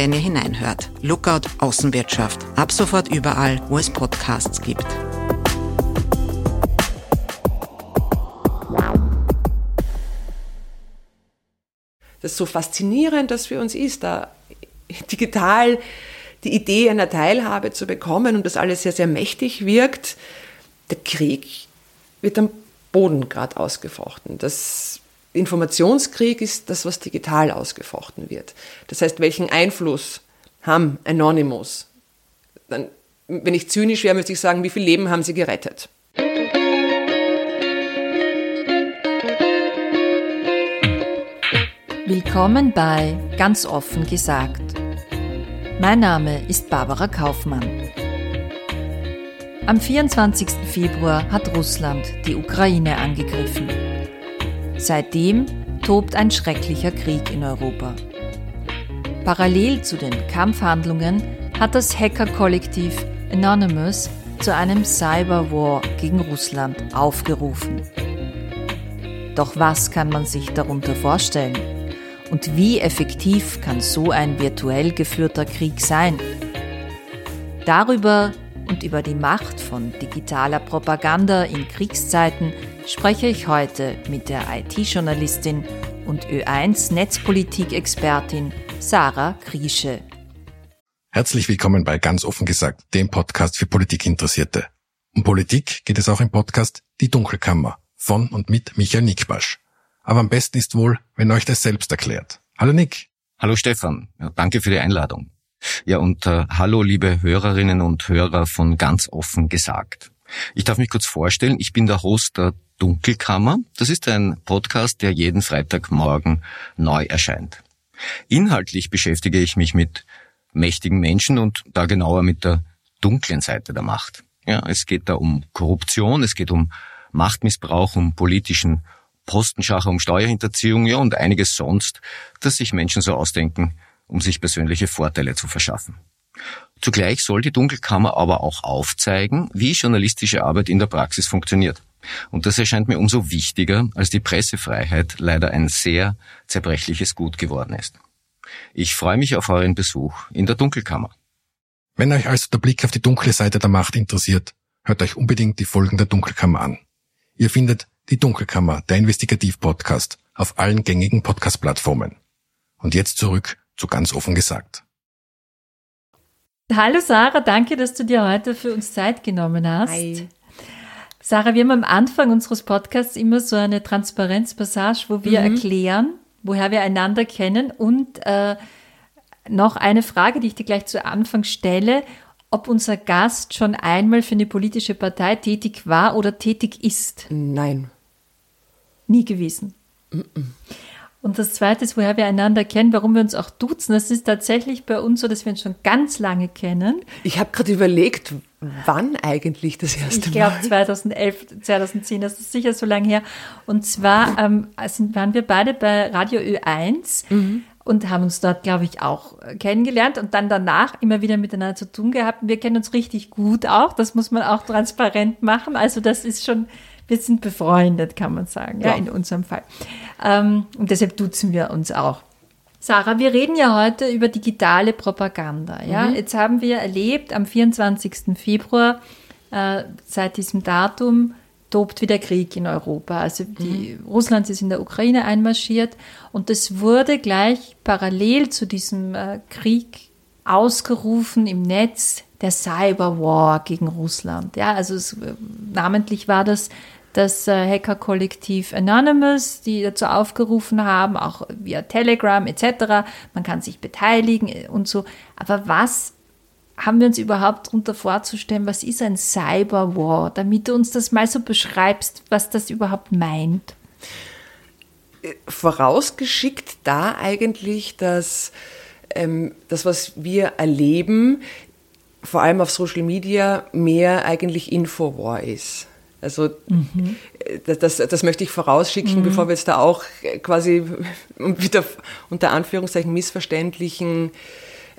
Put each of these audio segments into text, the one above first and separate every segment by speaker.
Speaker 1: wenn ihr hineinhört. Lookout Außenwirtschaft. Ab sofort überall, wo es Podcasts gibt.
Speaker 2: Das ist so faszinierend, dass für uns ist, da digital die Idee einer Teilhabe zu bekommen und das alles sehr, sehr mächtig wirkt. Der Krieg wird am Boden gerade ausgefochten. Das Informationskrieg ist das, was digital ausgefochten wird. Das heißt, welchen Einfluss haben Anonymous? Dann, wenn ich zynisch wäre, müsste ich sagen, wie viele Leben haben sie gerettet?
Speaker 3: Willkommen bei Ganz offen gesagt. Mein Name ist Barbara Kaufmann. Am 24. Februar hat Russland die Ukraine angegriffen. Seitdem tobt ein schrecklicher Krieg in Europa. Parallel zu den Kampfhandlungen hat das Hacker-Kollektiv Anonymous zu einem Cyberwar gegen Russland aufgerufen. Doch was kann man sich darunter vorstellen? Und wie effektiv kann so ein virtuell geführter Krieg sein? Darüber und über die Macht von digitaler Propaganda in Kriegszeiten spreche ich heute mit der IT-Journalistin und Ö1 Netzpolitik-Expertin Sarah Kriesche.
Speaker 4: Herzlich willkommen bei Ganz offen gesagt, dem Podcast für Politikinteressierte. Um Politik geht es auch im Podcast Die Dunkelkammer von und mit Michael Nickbasch. Aber am besten ist wohl, wenn euch das selbst erklärt. Hallo Nick.
Speaker 5: Hallo Stefan. Ja, danke für die Einladung. Ja, und äh, hallo liebe Hörerinnen und Hörer von Ganz offen gesagt. Ich darf mich kurz vorstellen, ich bin der Host der Dunkelkammer. Das ist ein Podcast, der jeden Freitagmorgen neu erscheint. Inhaltlich beschäftige ich mich mit mächtigen Menschen und da genauer mit der dunklen Seite der Macht. Ja, es geht da um Korruption, es geht um Machtmissbrauch, um politischen Postenschacher, um Steuerhinterziehung, ja, und einiges sonst, das sich Menschen so ausdenken, um sich persönliche Vorteile zu verschaffen. Zugleich soll die Dunkelkammer aber auch aufzeigen, wie journalistische Arbeit in der Praxis funktioniert. Und das erscheint mir umso wichtiger, als die Pressefreiheit leider ein sehr zerbrechliches Gut geworden ist. Ich freue mich auf euren Besuch in der Dunkelkammer.
Speaker 4: Wenn euch also der Blick auf die dunkle Seite der Macht interessiert, hört euch unbedingt die Folgen der Dunkelkammer an. Ihr findet die Dunkelkammer, der Investigativ-Podcast, auf allen gängigen Podcast-Plattformen. Und jetzt zurück zu ganz offen gesagt.
Speaker 3: Hallo Sarah, danke, dass du dir heute für uns Zeit genommen hast. Hi. Sarah, wir haben am Anfang unseres Podcasts immer so eine Transparenzpassage, wo wir mhm. erklären, woher wir einander kennen und äh, noch eine Frage, die ich dir gleich zu Anfang stelle, ob unser Gast schon einmal für eine politische Partei tätig war oder tätig ist.
Speaker 2: Nein.
Speaker 3: Nie gewesen. Mhm. Und das Zweite ist, woher wir einander kennen, warum wir uns auch duzen. Das ist tatsächlich bei uns so, dass wir uns schon ganz lange kennen.
Speaker 2: Ich habe gerade überlegt, wann eigentlich das erste
Speaker 3: ich Mal? Ich glaube 2011, 2010, das ist sicher so lange her. Und zwar ähm, sind, waren wir beide bei Radio Ö1 mhm. und haben uns dort, glaube ich, auch kennengelernt und dann danach immer wieder miteinander zu tun gehabt. wir kennen uns richtig gut auch, das muss man auch transparent machen. Also das ist schon wir sind befreundet, kann man sagen, ja, ja in unserem Fall. Ähm, und deshalb duzen wir uns auch. Sarah, wir reden ja heute über digitale Propaganda. Ja? Mhm. Jetzt haben wir erlebt, am 24. Februar, äh, seit diesem Datum, tobt wieder Krieg in Europa. Also die, mhm. Russland ist in der Ukraine einmarschiert und es wurde gleich parallel zu diesem äh, Krieg ausgerufen im Netz der Cyberwar gegen Russland. Ja, also es, äh, namentlich war das das äh, Hacker-Kollektiv Anonymous, die dazu aufgerufen haben, auch via Telegram etc. Man kann sich beteiligen äh, und so. Aber was haben wir uns überhaupt darunter vorzustellen? Was ist ein Cyberwar? Damit du uns das mal so beschreibst, was das überhaupt meint.
Speaker 2: Vorausgeschickt da eigentlich, dass ähm, das, was wir erleben, vor allem auf Social Media, mehr eigentlich Infowar ist. Also mhm. das, das, das, möchte ich vorausschicken, mhm. bevor wir jetzt da auch quasi wieder unter Anführungszeichen missverständlichen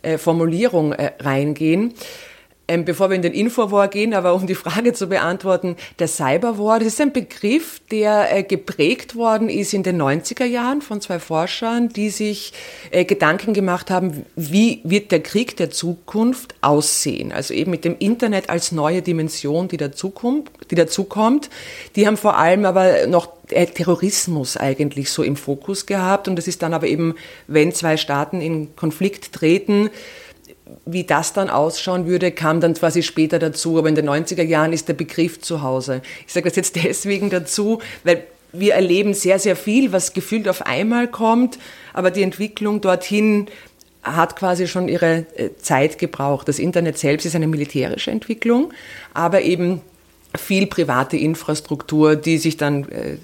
Speaker 2: äh, Formulierung äh, reingehen. Ähm, bevor wir in den Infowar gehen, aber um die Frage zu beantworten, der Cyberwar, das ist ein Begriff, der äh, geprägt worden ist in den 90er Jahren von zwei Forschern, die sich äh, Gedanken gemacht haben, wie wird der Krieg der Zukunft aussehen? Also eben mit dem Internet als neue Dimension, die dazukommt. Die, dazukommt. die haben vor allem aber noch äh, Terrorismus eigentlich so im Fokus gehabt und das ist dann aber eben, wenn zwei Staaten in Konflikt treten, wie das dann ausschauen würde, kam dann quasi später dazu. Aber in den 90er Jahren ist der Begriff zu Hause. Ich sage das jetzt deswegen dazu, weil wir erleben sehr, sehr viel, was gefühlt auf einmal kommt, aber die Entwicklung dorthin hat quasi schon ihre äh, Zeit gebraucht. Das Internet selbst ist eine militärische Entwicklung, aber eben viel private Infrastruktur, die sich dann äh,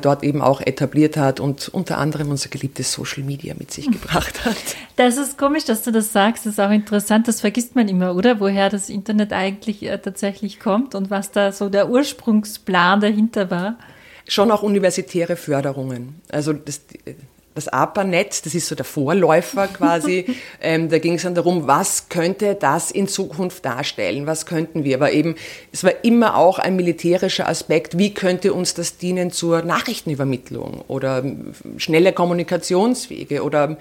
Speaker 2: dort eben auch etabliert hat und unter anderem unser geliebtes Social Media mit sich gebracht hat.
Speaker 3: Das ist komisch, dass du das sagst. Das ist auch interessant. Das vergisst man immer, oder? Woher das Internet eigentlich äh, tatsächlich kommt und was da so der Ursprungsplan dahinter war.
Speaker 2: Schon auch universitäre Förderungen. Also das, das ARPANET, das ist so der Vorläufer quasi. ähm, da ging es dann darum, was könnte das in Zukunft darstellen, was könnten wir. Aber eben, es war immer auch ein militärischer Aspekt, wie könnte uns das dienen zur Nachrichtenübermittlung oder schnelle Kommunikationswege oder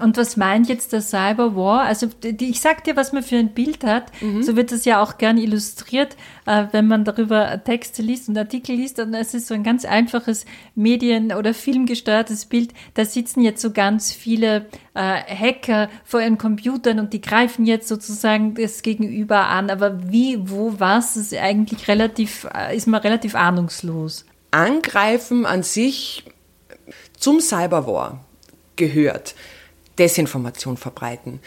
Speaker 3: und was meint jetzt der Cyberwar? Also die, ich sag dir, was man für ein Bild hat. Mhm. So wird das ja auch gern illustriert, äh, wenn man darüber Texte liest und Artikel liest. Und es ist so ein ganz einfaches Medien- oder filmgesteuertes Bild. Da sitzen jetzt so ganz viele äh, Hacker vor ihren Computern und die greifen jetzt sozusagen das Gegenüber an. Aber wie, wo, was, ist eigentlich relativ, äh, ist man relativ ahnungslos.
Speaker 2: Angreifen an sich zum Cyberwar gehört Desinformation verbreiten,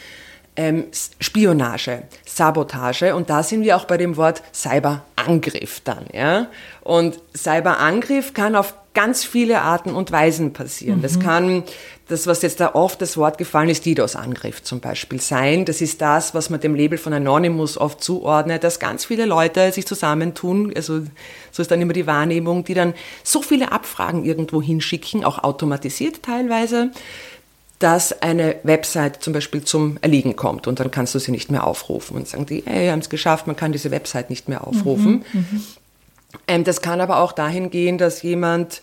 Speaker 2: ähm, Spionage, Sabotage und da sind wir auch bei dem Wort Cyberangriff dann. Ja? Und Cyberangriff kann auf ganz viele Arten und Weisen passieren. Mhm. Das kann das, was jetzt da oft das Wort gefallen ist, DDoS-Angriff zum Beispiel sein. Das ist das, was man dem Label von Anonymous oft zuordnet, dass ganz viele Leute sich zusammentun, also so ist dann immer die Wahrnehmung, die dann so viele Abfragen irgendwo hinschicken, auch automatisiert teilweise, dass eine Website zum Beispiel zum Erliegen kommt und dann kannst du sie nicht mehr aufrufen und sagen die, wir haben es geschafft, man kann diese Website nicht mehr aufrufen. Mhm, mhm, ähm, das kann aber auch dahin gehen, dass jemand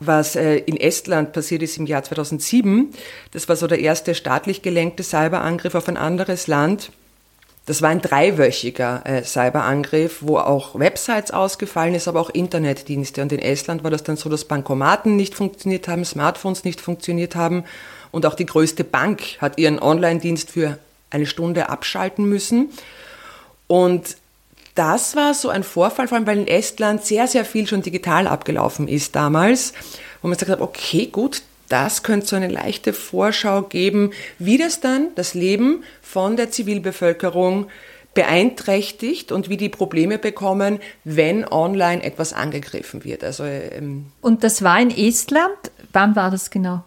Speaker 2: was äh, in Estland passiert ist im Jahr 2007. Das war so der erste staatlich gelenkte Cyberangriff auf ein anderes Land. Das war ein dreiwöchiger äh, Cyberangriff, wo auch Websites ausgefallen ist, aber auch Internetdienste. Und in Estland war das dann so, dass Bankomaten nicht funktioniert haben, Smartphones nicht funktioniert haben und auch die größte Bank hat ihren Online-Dienst für eine Stunde abschalten müssen. Und das war so ein Vorfall, vor allem weil in Estland sehr, sehr viel schon digital abgelaufen ist damals, wo man gesagt hat, okay, gut, das könnte so eine leichte Vorschau geben, wie das dann das Leben von der Zivilbevölkerung beeinträchtigt und wie die Probleme bekommen, wenn online etwas angegriffen wird. Also,
Speaker 3: ähm und das war in Estland. Wann war das genau?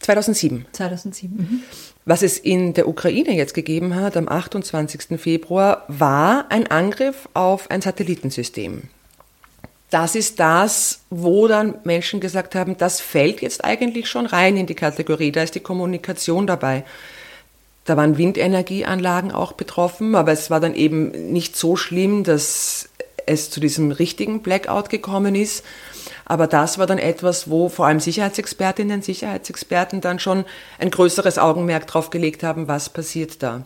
Speaker 2: 2007.
Speaker 3: 2007. Mhm.
Speaker 2: Was es in der Ukraine jetzt gegeben hat, am 28. Februar, war ein Angriff auf ein Satellitensystem. Das ist das, wo dann Menschen gesagt haben, das fällt jetzt eigentlich schon rein in die Kategorie, da ist die Kommunikation dabei. Da waren Windenergieanlagen auch betroffen, aber es war dann eben nicht so schlimm, dass es zu diesem richtigen Blackout gekommen ist. Aber das war dann etwas, wo vor allem Sicherheitsexpertinnen, Sicherheitsexperten dann schon ein größeres Augenmerk drauf gelegt haben, was passiert da.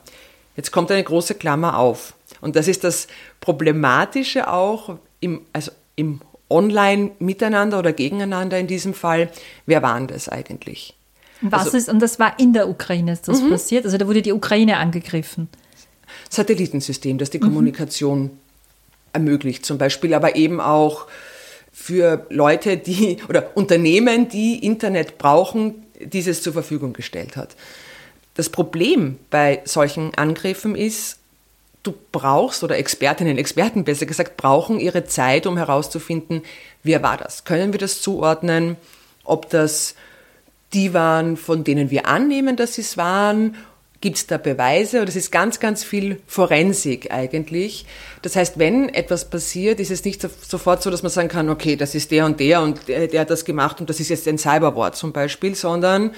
Speaker 2: Jetzt kommt eine große Klammer auf. Und das ist das Problematische auch im, also im Online-Miteinander oder gegeneinander in diesem Fall. Wer waren das eigentlich?
Speaker 3: Was also, ist, und das war in der Ukraine, ist das mhm. passiert? Also da wurde die Ukraine angegriffen.
Speaker 2: Satellitensystem, das die. Kommunikation ermöglicht zum Beispiel, aber eben auch für Leute, die oder Unternehmen, die Internet brauchen, dieses zur Verfügung gestellt hat. Das Problem bei solchen Angriffen ist, du brauchst, oder Expertinnen, Experten besser gesagt, brauchen ihre Zeit, um herauszufinden, wer war das? Können wir das zuordnen? Ob das die waren, von denen wir annehmen, dass sie es waren, Gibt es da Beweise? Und es ist ganz, ganz viel Forensik eigentlich. Das heißt, wenn etwas passiert, ist es nicht sofort so, dass man sagen kann, okay, das ist der und der und der, der hat das gemacht und das ist jetzt ein Cyberwort zum Beispiel, sondern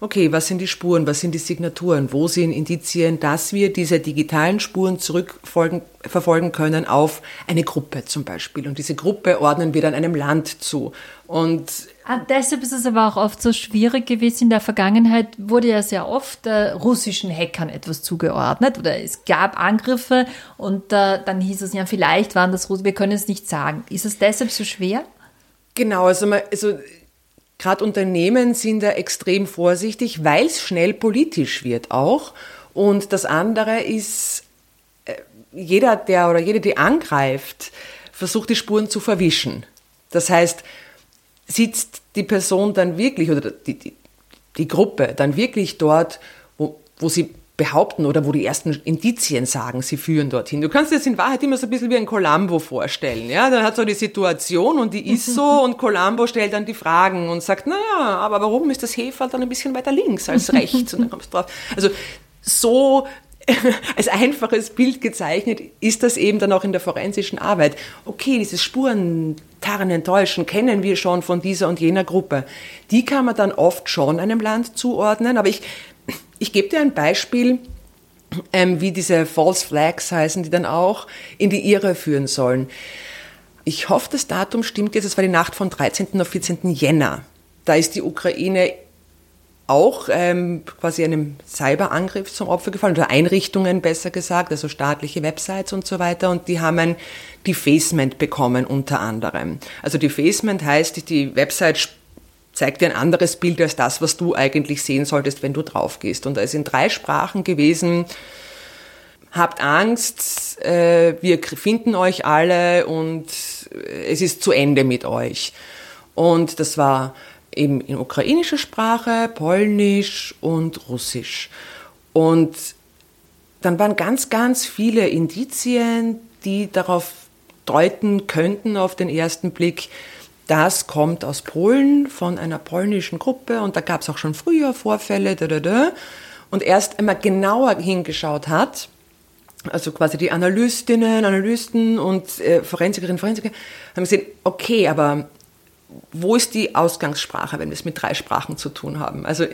Speaker 2: okay, was sind die Spuren, was sind die Signaturen, wo sind Indizien, dass wir diese digitalen Spuren zurückverfolgen können auf eine Gruppe zum Beispiel. Und diese Gruppe ordnen wir dann einem Land zu. Und
Speaker 3: ah, deshalb ist es aber auch oft so schwierig gewesen. In der Vergangenheit wurde ja sehr oft äh, russischen Hackern etwas zugeordnet oder es gab Angriffe und äh, dann hieß es ja, vielleicht waren das Russen, wir können es nicht sagen. Ist es deshalb so schwer?
Speaker 2: Genau, also, man, also Gerade Unternehmen sind da extrem vorsichtig, weil es schnell politisch wird auch. Und das andere ist, äh, jeder, der oder jede, die angreift, versucht die Spuren zu verwischen. Das heißt, sitzt die Person dann wirklich oder die, die, die Gruppe dann wirklich dort, wo, wo sie behaupten oder wo die ersten Indizien sagen, sie führen dorthin. Du kannst dir das in Wahrheit immer so ein bisschen wie ein Columbo vorstellen. Ja, dann hat so die Situation und die ist so und Columbo stellt dann die Fragen und sagt, naja, aber warum ist das Hefer dann ein bisschen weiter links als rechts? Und dann kommst du drauf. Also so als einfaches Bild gezeichnet ist das eben dann auch in der forensischen Arbeit. Okay, diese Spuren, Tarnen, Enttäuschen kennen wir schon von dieser und jener Gruppe. Die kann man dann oft schon einem Land zuordnen, aber ich ich gebe dir ein Beispiel, ähm, wie diese False Flags heißen, die dann auch in die Irre führen sollen. Ich hoffe, das Datum stimmt jetzt. Es war die Nacht von 13. auf 14. Jänner. Da ist die Ukraine auch ähm, quasi einem Cyberangriff zum Opfer gefallen, oder Einrichtungen besser gesagt, also staatliche Websites und so weiter. Und die haben ein Defacement bekommen unter anderem. Also Defacement heißt, die Website zeigt dir ein anderes Bild als das, was du eigentlich sehen solltest, wenn du drauf gehst. Und da ist in drei Sprachen gewesen, habt Angst, äh, wir finden euch alle und es ist zu Ende mit euch. Und das war eben in ukrainischer Sprache, polnisch und russisch. Und dann waren ganz, ganz viele Indizien, die darauf deuten könnten auf den ersten Blick, das kommt aus Polen von einer polnischen Gruppe und da gab es auch schon früher Vorfälle. Da, da, da. Und erst einmal genauer hingeschaut hat, also quasi die Analystinnen, Analysten und äh, Forensikerinnen, Forensiker, haben gesehen, okay, aber wo ist die Ausgangssprache, wenn wir es mit drei Sprachen zu tun haben? Also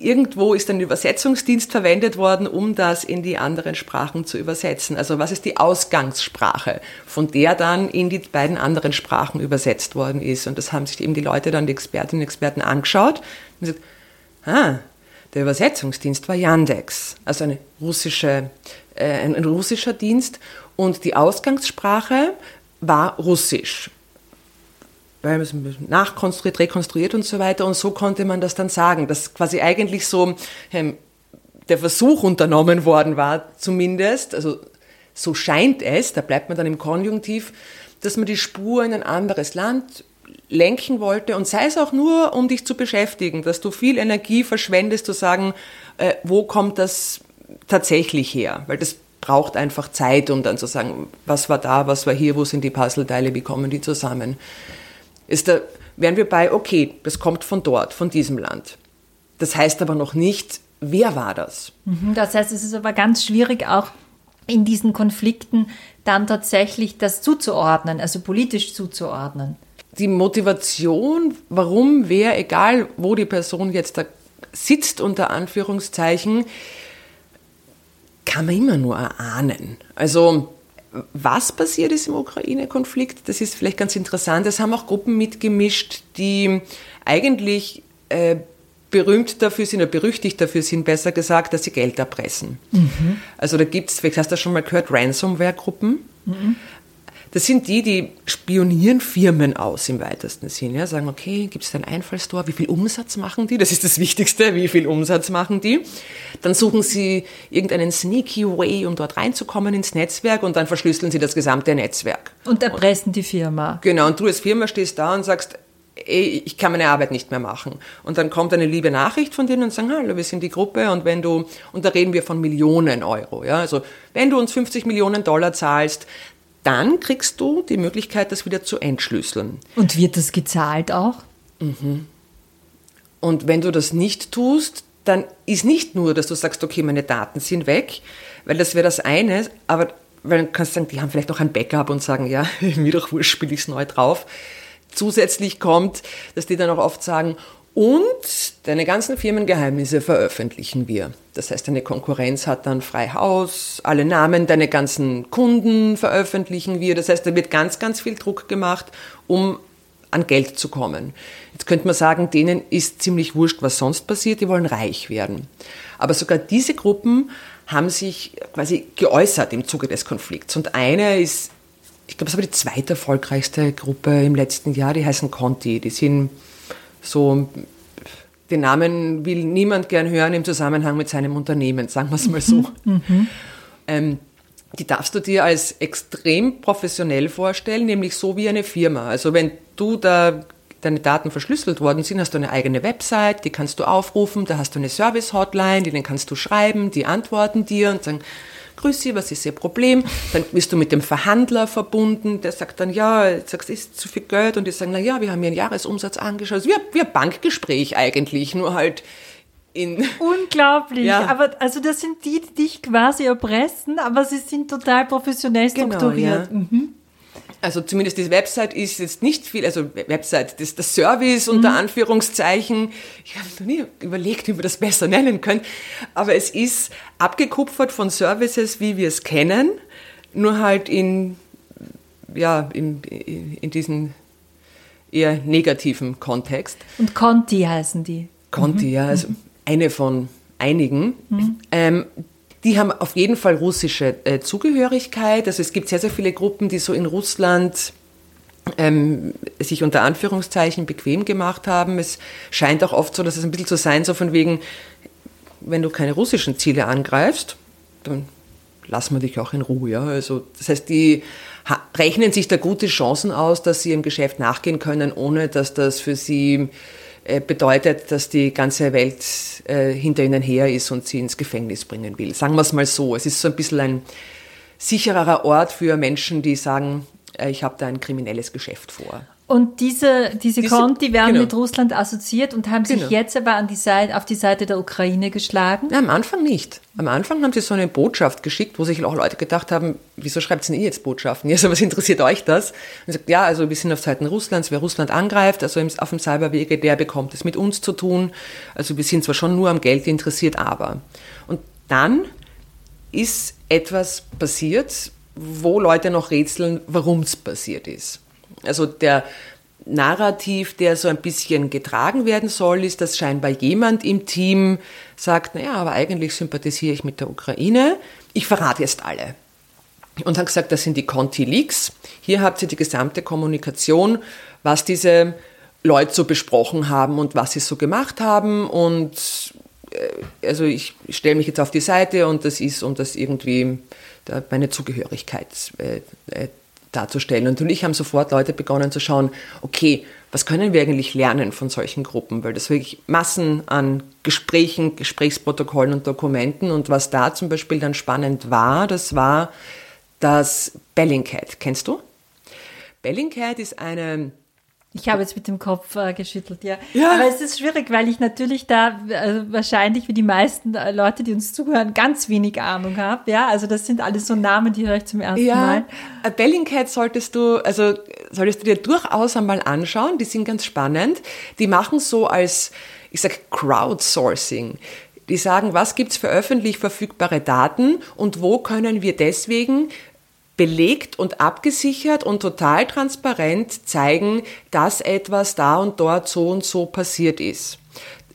Speaker 2: irgendwo ist ein Übersetzungsdienst verwendet worden, um das in die anderen Sprachen zu übersetzen. Also was ist die Ausgangssprache, von der dann in die beiden anderen Sprachen übersetzt worden ist? Und das haben sich eben die Leute dann, die Expertinnen und Experten angeschaut und gesagt, ah, der Übersetzungsdienst war Yandex, also eine russische, äh, ein, ein russischer Dienst. Und die Ausgangssprache war Russisch weil man es nachkonstruiert, rekonstruiert und so weiter. Und so konnte man das dann sagen, dass quasi eigentlich so ähm, der Versuch unternommen worden war, zumindest, also so scheint es, da bleibt man dann im Konjunktiv, dass man die Spur in ein anderes Land lenken wollte und sei es auch nur, um dich zu beschäftigen, dass du viel Energie verschwendest, zu sagen, äh, wo kommt das tatsächlich her? Weil das braucht einfach Zeit, um dann zu sagen, was war da, was war hier, wo sind die Puzzleteile, wie kommen die zusammen ist da, wären wir bei, okay, das kommt von dort, von diesem Land. Das heißt aber noch nicht, wer war das?
Speaker 3: Mhm, das heißt, es ist aber ganz schwierig auch in diesen Konflikten dann tatsächlich das zuzuordnen, also politisch zuzuordnen.
Speaker 2: Die Motivation, warum wer, egal wo die Person jetzt da sitzt, unter Anführungszeichen, kann man immer nur erahnen. Also was passiert ist im Ukraine-Konflikt, das ist vielleicht ganz interessant. Es haben auch Gruppen mitgemischt, die eigentlich äh, berühmt dafür sind oder berüchtigt dafür sind, besser gesagt, dass sie Geld erpressen. Mhm. Also da gibt es, vielleicht hast du das schon mal gehört, Ransomware-Gruppen. Mhm. Das sind die, die spionieren Firmen aus im weitesten Sinn. Ja, sagen, okay, gibt es da einen Einfallstor? Wie viel Umsatz machen die? Das ist das Wichtigste. Wie viel Umsatz machen die? Dann suchen sie irgendeinen sneaky way, um dort reinzukommen ins Netzwerk und dann verschlüsseln sie das gesamte Netzwerk.
Speaker 3: Und erpressen die Firma.
Speaker 2: Genau. Und du als Firma stehst da und sagst, ey, ich kann meine Arbeit nicht mehr machen. Und dann kommt eine liebe Nachricht von denen und sagen, hallo, wir sind die Gruppe und wenn du, und da reden wir von Millionen Euro, ja, also wenn du uns 50 Millionen Dollar zahlst, dann kriegst du die Möglichkeit, das wieder zu entschlüsseln.
Speaker 3: Und wird das gezahlt auch?
Speaker 2: Mhm. Und wenn du das nicht tust, dann ist nicht nur, dass du sagst, okay, meine Daten sind weg, weil das wäre das eine, aber weil du kannst sagen, die haben vielleicht noch ein Backup und sagen, ja, mir doch wurscht, spiele ich es neu drauf. Zusätzlich kommt, dass die dann auch oft sagen, und deine ganzen Firmengeheimnisse veröffentlichen wir. Das heißt, deine Konkurrenz hat dann frei Haus, alle Namen, deine ganzen Kunden veröffentlichen wir. Das heißt, da wird ganz, ganz viel Druck gemacht, um an Geld zu kommen. Jetzt könnte man sagen, denen ist ziemlich wurscht, was sonst passiert, die wollen reich werden. Aber sogar diese Gruppen haben sich quasi geäußert im Zuge des Konflikts. Und eine ist, ich glaube, es war die zweite erfolgreichste Gruppe im letzten Jahr, die heißen Conti. Die sind so, den Namen will niemand gern hören im Zusammenhang mit seinem Unternehmen, sagen wir es mal so. Mhm. Ähm, die darfst du dir als extrem professionell vorstellen, nämlich so wie eine Firma. Also wenn du da deine Daten verschlüsselt worden sind, hast du eine eigene Website, die kannst du aufrufen, da hast du eine Service-Hotline, denen kannst du schreiben, die antworten dir und sagen, grüß Sie, was ist Ihr Problem? Dann bist du mit dem Verhandler verbunden, der sagt dann, ja, jetzt sagst, ist zu viel Geld und die sagen, na ja, wir haben Ihren Jahresumsatz angeschaut. Also wie ein Bankgespräch eigentlich, nur halt in
Speaker 3: Unglaublich. Ja. Aber also das sind die, die dich quasi erpressen, aber sie sind total professionell genau, strukturiert. Genau, ja. mhm.
Speaker 2: Also zumindest die Website ist jetzt nicht viel, also Website, das, das Service unter mhm. Anführungszeichen. Ich habe noch nie überlegt, wie man das besser nennen könnte. Aber es ist abgekupfert von Services, wie wir es kennen, nur halt in, ja, in, in diesen eher negativen Kontext.
Speaker 3: Und Conti heißen die.
Speaker 2: Conti, mhm. ja, also eine von einigen. Mhm. Ähm, die haben auf jeden Fall russische äh, Zugehörigkeit. Also es gibt sehr, sehr viele Gruppen, die so in Russland ähm, sich unter Anführungszeichen bequem gemacht haben. Es scheint auch oft so, dass es ein bisschen so sein so von wegen, wenn du keine russischen Ziele angreifst, dann lassen wir dich auch in Ruhe. Ja? Also das heißt, die rechnen sich da gute Chancen aus, dass sie ihrem Geschäft nachgehen können, ohne dass das für sie bedeutet, dass die ganze Welt äh, hinter ihnen her ist und sie ins Gefängnis bringen will. Sagen wir es mal so. Es ist so ein bisschen ein sichererer Ort für Menschen, die sagen, äh, ich habe da ein kriminelles Geschäft vor.
Speaker 3: Und diese, diese, diese Konti werden genau. mit Russland assoziiert und haben sich genau. jetzt aber an die Seite, auf die Seite der Ukraine geschlagen?
Speaker 2: Ja, am Anfang nicht. Am Anfang haben sie so eine Botschaft geschickt, wo sich auch Leute gedacht haben, wieso schreibt ihr jetzt Botschaften? Also was interessiert euch das? Und sagt, ja, also wir sind auf Seiten Russlands, wer Russland angreift, also auf dem Cyberwege, der bekommt es mit uns zu tun. Also wir sind zwar schon nur am Geld interessiert, aber. Und dann ist etwas passiert, wo Leute noch rätseln, warum es passiert ist. Also der Narrativ, der so ein bisschen getragen werden soll, ist, dass scheinbar jemand im Team sagt, naja, aber eigentlich sympathisiere ich mit der Ukraine. Ich verrate jetzt alle. Und hat gesagt, das sind die Conti Leaks. Hier habt ihr die gesamte Kommunikation, was diese Leute so besprochen haben und was sie so gemacht haben. Und äh, also ich stelle mich jetzt auf die Seite und das ist, um das irgendwie meine Zugehörigkeit äh, äh, darzustellen. Und natürlich haben sofort Leute begonnen zu schauen, okay, was können wir eigentlich lernen von solchen Gruppen? Weil das wirklich Massen an Gesprächen, Gesprächsprotokollen und Dokumenten. Und was da zum Beispiel dann spannend war, das war das Bellingcat. Kennst du? Bellingcat ist eine
Speaker 3: ich habe jetzt mit dem Kopf äh, geschüttelt, ja. ja. Aber es ist schwierig, weil ich natürlich da äh, wahrscheinlich wie die meisten äh, Leute, die uns zuhören, ganz wenig Ahnung habe. Ja, also das sind alles so Namen, die höre ich zum ersten ja. Mal.
Speaker 2: Ja, Bellingcat solltest du, also solltest du dir durchaus einmal anschauen. Die sind ganz spannend. Die machen so als, ich sag Crowdsourcing. Die sagen, was gibt's für öffentlich verfügbare Daten und wo können wir deswegen belegt und abgesichert und total transparent zeigen, dass etwas da und dort so und so passiert ist.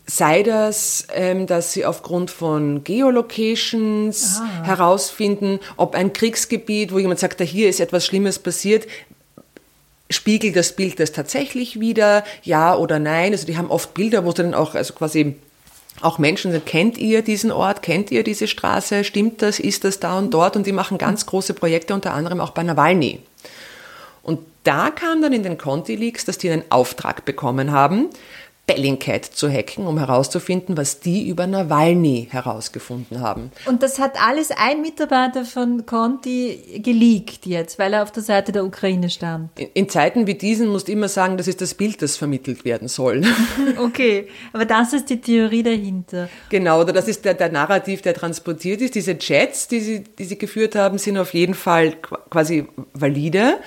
Speaker 2: Sei das, ähm, dass sie aufgrund von Geolocations ah. herausfinden, ob ein Kriegsgebiet, wo jemand sagt, da hier ist etwas Schlimmes passiert, spiegelt das Bild das tatsächlich wieder, ja oder nein. Also die haben oft Bilder, wo sie dann auch also quasi auch Menschen sagen, kennt ihr diesen Ort, kennt ihr diese Straße, stimmt das, ist das da und dort? Und die machen ganz große Projekte, unter anderem auch bei Nawalny. Und da kam dann in den Conti Leaks, dass die einen Auftrag bekommen haben, Bellingcat zu hacken, um herauszufinden, was die über Nawalny herausgefunden haben.
Speaker 3: Und das hat alles ein Mitarbeiter von Conti geleakt jetzt, weil er auf der Seite der Ukraine stand.
Speaker 2: In, in Zeiten wie diesen musst du immer sagen, das ist das Bild, das vermittelt werden soll.
Speaker 3: okay, aber das ist die Theorie dahinter.
Speaker 2: Genau, oder das ist der, der Narrativ, der transportiert ist. Diese Chats, die sie, die sie geführt haben, sind auf jeden Fall quasi valide.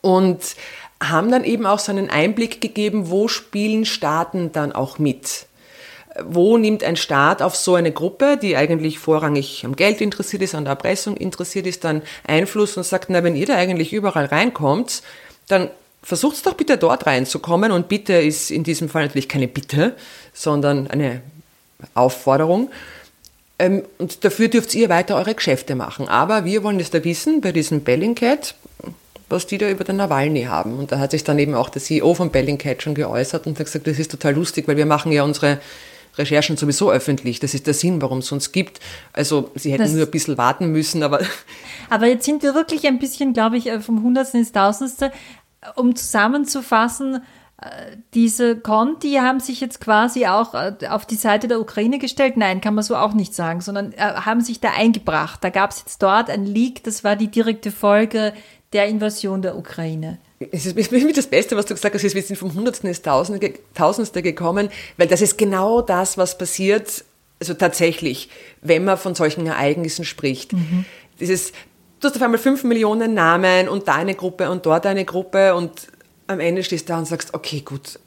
Speaker 2: Und haben dann eben auch so einen Einblick gegeben, wo spielen Staaten dann auch mit. Wo nimmt ein Staat auf so eine Gruppe, die eigentlich vorrangig am Geld interessiert ist, an der Erpressung interessiert ist, dann Einfluss und sagt, na, wenn ihr da eigentlich überall reinkommt, dann versucht's doch bitte dort reinzukommen und Bitte ist in diesem Fall natürlich keine Bitte, sondern eine Aufforderung. Ähm, und dafür dürft ihr weiter eure Geschäfte machen. Aber wir wollen es da wissen, bei diesem Bellingcat, was die da über den Nawalny haben. Und da hat sich dann eben auch der CEO von Bellingcat schon geäußert und hat gesagt, das ist total lustig, weil wir machen ja unsere Recherchen sowieso öffentlich. Das ist der Sinn, warum es uns gibt. Also sie hätten das nur ein bisschen warten müssen, aber...
Speaker 3: Aber jetzt sind wir wirklich ein bisschen, glaube ich, äh, vom Hundertsten ins Tausendste, um zusammenzufassen, äh, diese Conti haben sich jetzt quasi auch äh, auf die Seite der Ukraine gestellt. Nein, kann man so auch nicht sagen, sondern haben sich da eingebracht. Da gab es jetzt dort ein Leak, das war die direkte Folge der Invasion der Ukraine.
Speaker 2: Es ist mit das Beste, was du gesagt hast, wir sind vom Hundertsten ins Tausendste gekommen, weil das ist genau das, was passiert, also tatsächlich, wenn man von solchen Ereignissen spricht. Mhm. Dieses, du hast auf einmal fünf Millionen Namen und da eine Gruppe und dort eine Gruppe und am Ende stehst du da und sagst, okay, gut,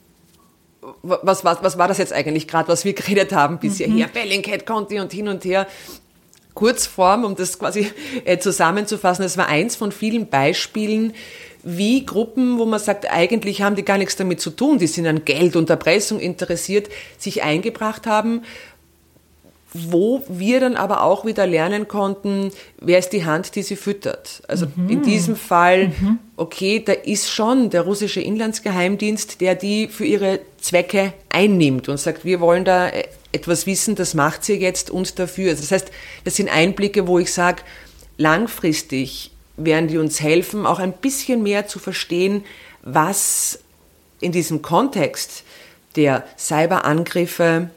Speaker 2: was, was, was war das jetzt eigentlich gerade, was wir geredet haben bisher? Mhm. Hier, Bellingcat, Conti und hin und her. Kurzform, um das quasi äh, zusammenzufassen, es war eins von vielen Beispielen, wie Gruppen, wo man sagt, eigentlich haben die gar nichts damit zu tun, die sind an Geld und Erpressung interessiert, sich eingebracht haben, wo wir dann aber auch wieder lernen konnten, wer ist die Hand, die sie füttert. Also mhm. in diesem Fall, mhm. okay, da ist schon der russische Inlandsgeheimdienst, der die für ihre Zwecke einnimmt und sagt, wir wollen da äh, etwas wissen, das macht sie jetzt und dafür. Also das heißt, das sind Einblicke, wo ich sage, langfristig werden die uns helfen, auch ein bisschen mehr zu verstehen, was in diesem Kontext der Cyberangriffe,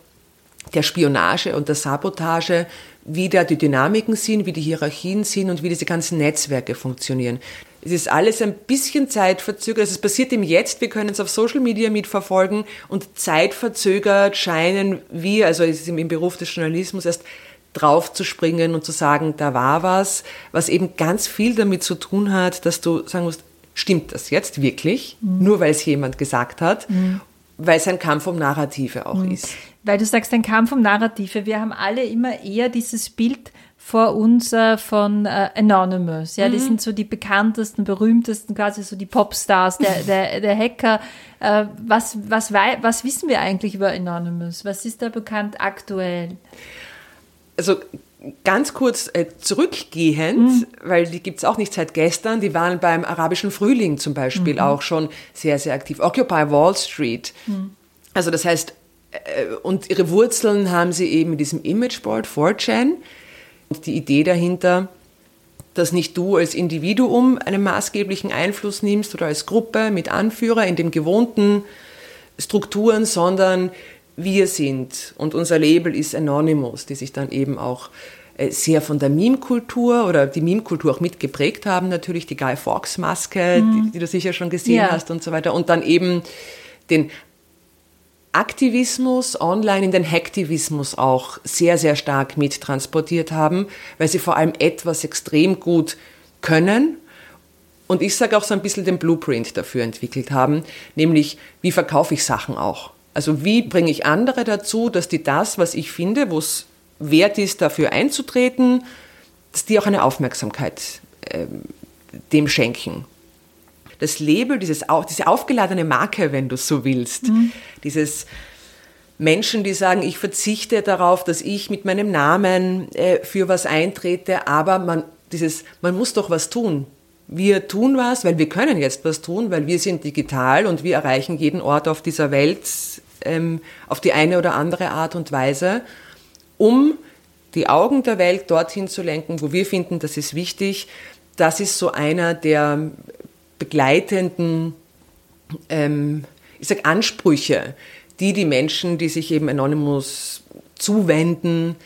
Speaker 2: der Spionage und der Sabotage, wie da die Dynamiken sind, wie die Hierarchien sind und wie diese ganzen Netzwerke funktionieren. Es ist alles ein bisschen zeitverzögert. Also es passiert im Jetzt. Wir können es auf Social Media mitverfolgen und zeitverzögert scheinen wir, also im Beruf des Journalismus erst drauf zu springen und zu sagen, da war was, was eben ganz viel damit zu tun hat, dass du sagen musst, stimmt das jetzt wirklich? Mhm. Nur weil es jemand gesagt hat. Mhm. Weil es ein Kampf um Narrative auch mhm. ist.
Speaker 3: Weil du sagst, ein Kampf um Narrative. Wir haben alle immer eher dieses Bild vor uns äh, von äh, Anonymous. Ja, mhm. die sind so die bekanntesten, berühmtesten, quasi so die Popstars, der, der, der Hacker. Äh, was, was, was wissen wir eigentlich über Anonymous? Was ist da bekannt aktuell?
Speaker 2: Also ganz kurz äh, zurückgehend, mhm. weil die gibt's auch nicht seit gestern, die waren beim arabischen Frühling zum Beispiel mhm. auch schon sehr, sehr aktiv. Occupy Wall Street. Mhm. Also das heißt, äh, und ihre Wurzeln haben sie eben in diesem Imageboard 4chan die Idee dahinter, dass nicht du als Individuum einen maßgeblichen Einfluss nimmst oder als Gruppe mit Anführer in den gewohnten Strukturen, sondern wir sind und unser Label ist Anonymous, die sich dann eben auch äh, sehr von der Meme-Kultur oder die Meme-Kultur auch mitgeprägt haben, natürlich die Guy Fawkes-Maske, mhm. die, die, du sicher schon gesehen ja. hast und so weiter, und dann eben den Aktivismus online in den Hacktivismus auch sehr, sehr stark mittransportiert haben, weil sie vor allem etwas extrem gut können und ich sage auch so ein bisschen den Blueprint dafür entwickelt haben, nämlich wie verkaufe ich Sachen auch. Also wie bringe ich andere dazu, dass die das, was ich finde, wo es wert ist, dafür einzutreten, dass die auch eine Aufmerksamkeit äh, dem schenken das Label, dieses, diese aufgeladene Marke, wenn du so willst, mhm. dieses Menschen, die sagen, ich verzichte darauf, dass ich mit meinem Namen äh, für was eintrete, aber man, dieses, man muss doch was tun. Wir tun was, weil wir können jetzt was tun, weil wir sind digital und wir erreichen jeden Ort auf dieser Welt ähm, auf die eine oder andere Art und Weise, um die Augen der Welt dorthin zu lenken, wo wir finden, das ist wichtig. Das ist so einer der begleitenden, ähm, ich sag Ansprüche, die die Menschen, die sich eben Anonymous zuwenden,